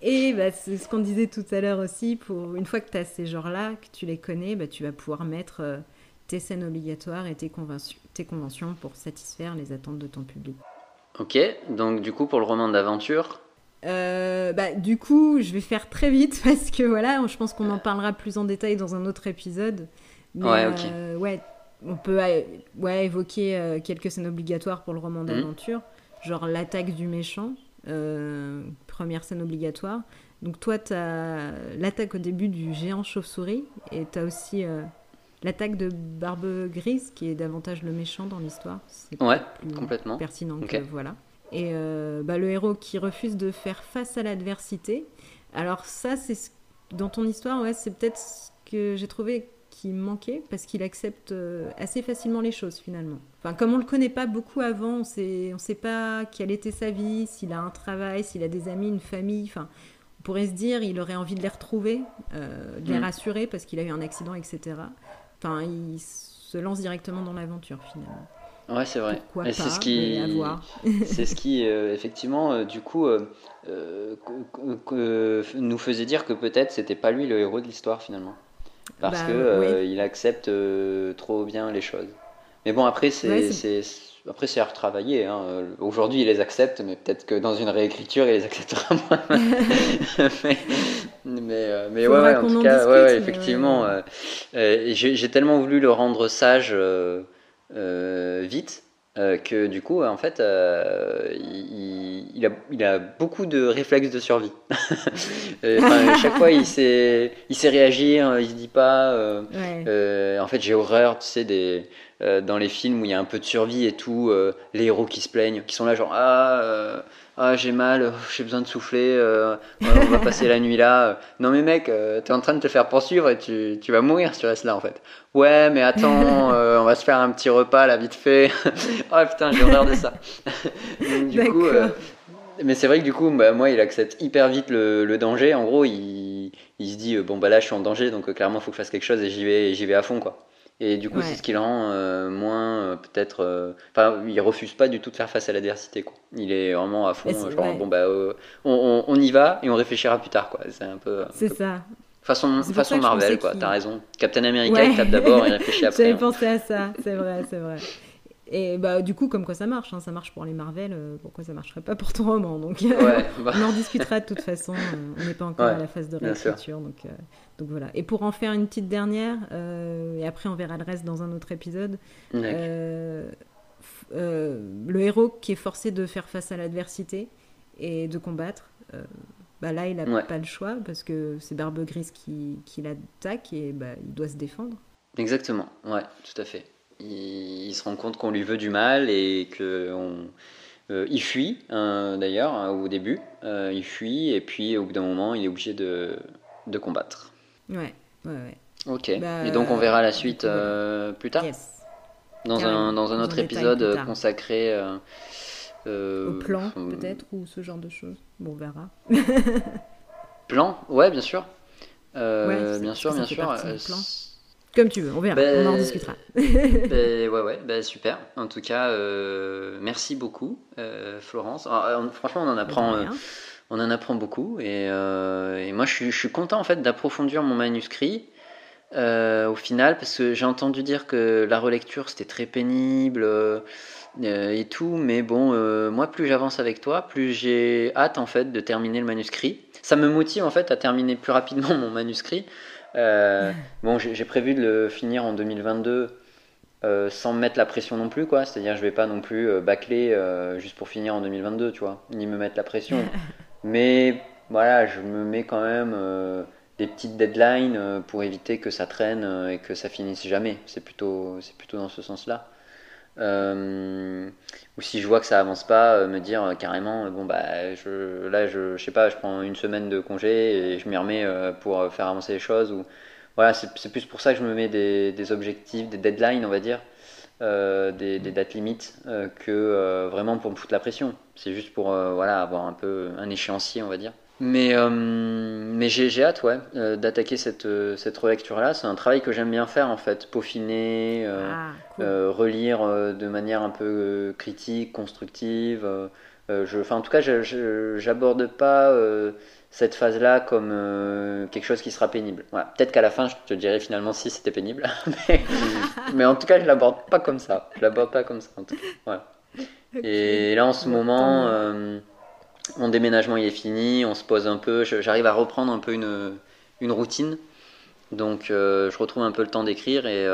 et bah, c'est ce qu'on disait tout à l'heure aussi, pour une fois que tu as ces genres-là, que tu les connais, bah, tu vas pouvoir mettre euh, tes scènes obligatoires et tes conventions, tes conventions pour satisfaire les attentes de ton public. Ok, donc du coup pour le roman d'aventure? Euh, bah, du coup, je vais faire très vite <laughs> parce que voilà, je pense qu'on en parlera plus en détail dans un autre épisode. ouais, ok. Euh, ouais, on peut euh, ouais, évoquer euh, quelques scènes obligatoires pour le roman Mhm. d'aventure, genre l'attaque du méchant, première scène obligatoire. Donc toi, tu as l'attaque au début du géant chauve-souris, et tu as aussi l'attaque de Barbe Grise, qui est davantage le méchant dans l'histoire. C'est Ouais, plus complètement. pertinent que voilà. Et euh, bah, le héros qui refuse de faire face à l'adversité. Alors ça, c'est ce- dans ton histoire, ouais, c'est peut-être ce que j'ai trouvé qui manquait parce qu'il accepte euh, assez facilement les choses finalement. Enfin, comme on le connaît pas beaucoup avant, on sait, on sait pas quelle était sa vie, s'il a un travail, s'il a des amis, une famille. Enfin, on pourrait se dire, il aurait envie de les retrouver, euh, de les Mm. rassurer parce qu'il a eu un accident, etc. Enfin, il se lance directement dans l'aventure finalement. Ouais, c'est vrai. Pourquoi Et c'est ce qui, <laughs> c'est ce qui, euh, effectivement, euh, du coup, euh, euh, nous faisait dire que peut-être c'était pas lui le héros de l'histoire finalement, parce Bah, que il accepte trop bien les choses. Mais bon, après c'est, Ouais, après c'est à retravailler. hein. Aujourd'hui, il les accepte, mais peut-être que dans une réécriture, il les acceptera <laughs> moins. mais, mais, euh, mais ouais, ouais, en tout en cas, discute, ouais, effectivement, euh, euh, j'ai, j'ai tellement voulu le rendre sage euh, euh, vite euh, que du coup, en fait, euh, il, il a, il a beaucoup de réflexes de survie. <laughs> Euh, enfin, chaque fois, il sait, il sait réagir, il se dit pas. euh, Ouais. en fait, j'ai horreur, tu sais, des, dans les films où il y a un peu de survie et tout, les héros qui se plaignent, qui sont là genre ah, ah j'ai mal, euh, j'ai besoin de souffler, euh, on va passer la nuit là. Non mais mec, euh, t'es en train de te faire poursuivre et tu, tu vas mourir si tu restes là en fait. Ouais mais attends, <laughs> euh, on va se faire un petit repas là vite fait. <laughs> oh putain j'ai horreur de ça. <laughs> Donc, du coup, euh, mais c'est vrai que du coup, bah, moi, il accepte hyper vite le, le danger. En gros, il, il se dit euh, bon bah là, je suis en danger, donc euh, clairement, il faut que je fasse quelque chose et j'y vais, j'y vais à fond quoi. Et du coup, Ouais. c'est ce qui le rend euh, moins euh, peut-être. euh, Enfin, il refuse pas du tout de faire face à l'adversité quoi. Il est vraiment à fond. Genre ouais. bon bah on, on- on y va et on réfléchira plus tard quoi. C'est un peu. C'est peu- ça. Façon, façon Marvel quoi. T'as raison. Captain America, Ouais. il tape d'abord et réfléchit <laughs> après. J'avais hein. pensé à ça, c'est vrai, c'est vrai. Et bah du coup, comme quoi ça marche, hein, ça marche pour les Marvel, euh, pourquoi ça marcherait pas pour ton roman Donc Ouais, <laughs> bah, on en discutera de toute façon, euh, on n'est pas encore Ouais, à la phase de réécriture, donc, euh, donc voilà. Et pour en faire une petite dernière, euh, et après on verra le reste dans un autre épisode, euh, euh, le héros qui est forcé de faire face à l'adversité et de combattre, euh, bah là il n'a Ouais. pas le choix parce que c'est Barbe Grise qui, qui l'attaque et bah, il doit se défendre. Exactement, ouais, tout à fait. Il, il se rend compte qu'on lui veut du mal et que on, euh, il fuit hein, d'ailleurs hein, au début, Euh, il fuit et puis au bout d'un moment il est obligé de, de combattre. Ouais, ouais, ouais. Ok. Bah, et donc on verra la suite euh, plus tard Yes. dans un dans un autre épisode consacré Au plan, peut-être, ou ce genre de choses. Bon, on verra. Plan, ouais, bien sûr. Ouais, bien sûr, bien sûr. plan. Comme tu veux, on verra, Ben, on en discutera. Ben, <laughs> ouais, ouais, ben, super. En tout cas, euh, merci beaucoup, euh, Florence. Ah, franchement, on en apprend, euh, on en apprend beaucoup. Et, et moi, je suis, je suis content en fait d'approfondir mon manuscrit au final, parce que j'ai entendu dire que la relecture c'était très pénible et tout. Mais bon, moi, plus j'avance avec toi, plus j'ai hâte en fait de terminer le manuscrit. Ça me motive en fait à terminer plus rapidement <laughs> mon manuscrit. Euh, bon, j'ai prévu de le finir en 2022 euh, sans me mettre la pression non plus, quoi. C'est-à-dire, je vais pas non plus euh, bâcler juste pour finir en 2022, tu vois, ni me mettre la pression. <laughs> Mais voilà, je me mets quand même des petites deadlines pour éviter que ça traîne et que ça finisse jamais. C'est plutôt, c'est plutôt dans ce sens-là. Euh, ou si je vois que ça avance pas, euh, me dire euh, carrément, bon bah, là, je, je sais pas, je prends une semaine de congé et je m'y remets pour faire avancer les choses. Ou voilà, c'est plus pour ça que je me mets des, des objectifs, des deadlines, on va dire, des, dates limites, que vraiment pour me foutre la pression. C'est juste pour voilà avoir un peu un échéancier, on va dire. Mais, euh, mais j'ai hâte, ouais, euh, d'attaquer cette, euh, cette relecture-là. C'est un travail que j'aime bien faire, en fait, peaufiner. euh, Ah, cool. relire de manière un peu critique, constructive. je, en tout cas, j'aborde pas cette phase-là comme quelque chose qui sera pénible. Voilà. Peut-être qu'à la fin, je te dirai finalement si c'était pénible, <laughs> mais, mais en tout cas, je l'aborde pas comme ça. Je l'aborde pas comme ça. En tout cas. Voilà. Et là, en ce moment, mon déménagement il est fini, on se pose un peu, j'arrive à reprendre un peu une, une routine. Donc je retrouve un peu le temps d'écrire et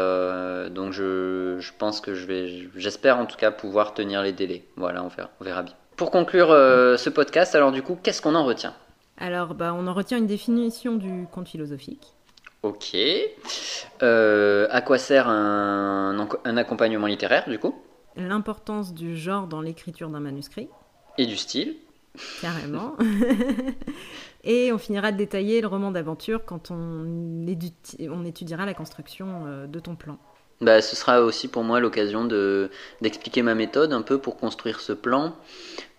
donc je, je, pense que je vais, j'espère en tout cas pouvoir tenir les délais. Voilà, on verra, on verra bien. Pour conclure ce podcast, alors du coup, qu'est-ce qu'on en retient? Alors, bah, on en retient une définition du conte philosophique. Ok. à quoi sert un, un accompagnement littéraire du coup? L'importance du genre dans l'écriture d'un manuscrit. Et du style. Carrément. <laughs> Et on finira de détailler le roman d'aventure quand on, étudiera la construction euh, de ton plan. Bah, ce sera aussi pour moi l'occasion d'expliquer ma méthode un peu pour construire ce plan.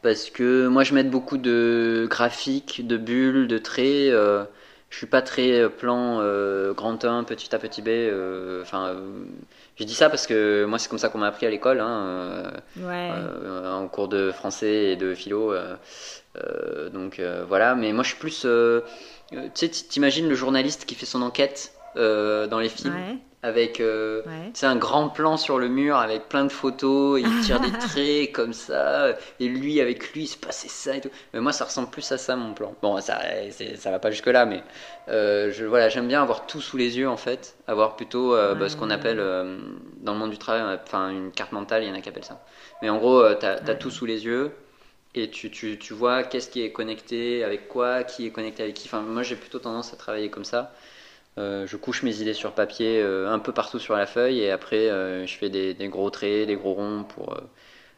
Parce que moi je mets beaucoup de graphiques, de bulles, de traits. Euh, je suis pas très plan euh, grand 1, petit A, petit B. Enfin, je dis ça parce que moi, c'est comme ça qu'on m'a appris à l'école, hein, euh, euh, en cours de français et de philo. Euh, donc voilà, mais moi, je suis plus. tu sais, t'imagines le journaliste qui fait son enquête dans les films avec euh, un grand plan sur le mur avec plein de photos, il tire des <laughs> traits comme ça, et lui avec lui il se passait ça et tout. Mais moi ça ressemble plus à ça mon plan. Bon ça ça va pas jusque là, mais euh, je voilà j'aime bien avoir tout sous les yeux en fait, avoir plutôt euh, bah, ce qu'on appelle euh, dans le monde du travail, enfin une carte mentale, il y en a qui appellent ça. Mais en gros tu as, tout sous les yeux et tu, tu, tu vois qu'est-ce qui est connecté avec quoi, qui est connecté avec qui. Enfin moi j'ai plutôt tendance à travailler comme ça. Euh, je couche mes idées sur papier euh, un peu partout sur la feuille et après euh, je fais des, gros traits, des gros ronds pour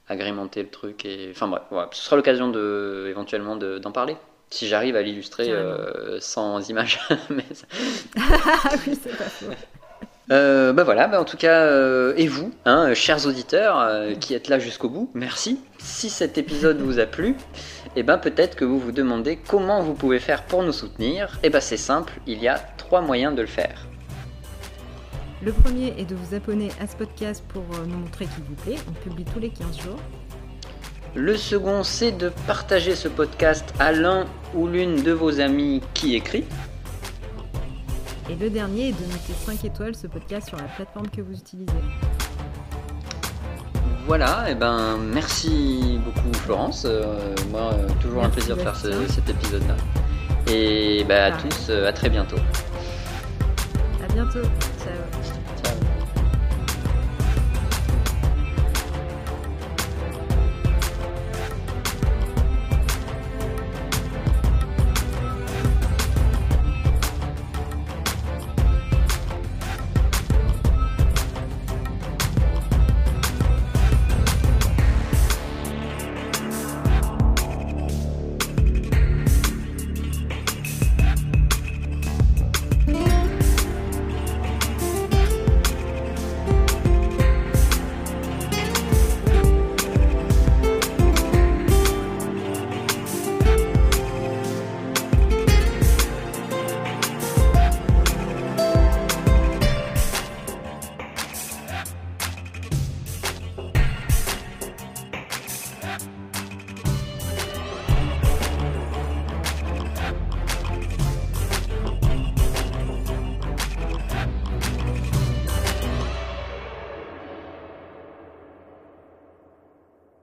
agrémenter le truc. Et... Enfin bref, ce sera l'occasion de, éventuellement d'en parler. Si j'arrive à l'illustrer sans images. <laughs> <laughs> oui, c'est pas faux. Euh, bah voilà, bah en tout cas, et vous, hein, chers auditeurs qui êtes là jusqu'au bout, merci. Si cet épisode vous a plu, et eh ben peut-être que vous vous demandez comment vous pouvez faire pour nous soutenir. Et eh ben c'est simple, il y a trois moyens de le faire. Le premier est de vous abonner à ce podcast pour euh, nous montrer qu'il vous plaît. On publie tous les 15 jours. Le second, c'est de partager ce podcast à l'un ou l'une de vos amis qui écrit. Et le dernier est de noter 5 étoiles ce podcast sur la plateforme que vous utilisez. Voilà, et eh ben merci beaucoup Florence. Euh, moi, euh, toujours un plaisir de faire cet épisode-là. Et bah, à tous, euh, à très bientôt. À bientôt. Ciao.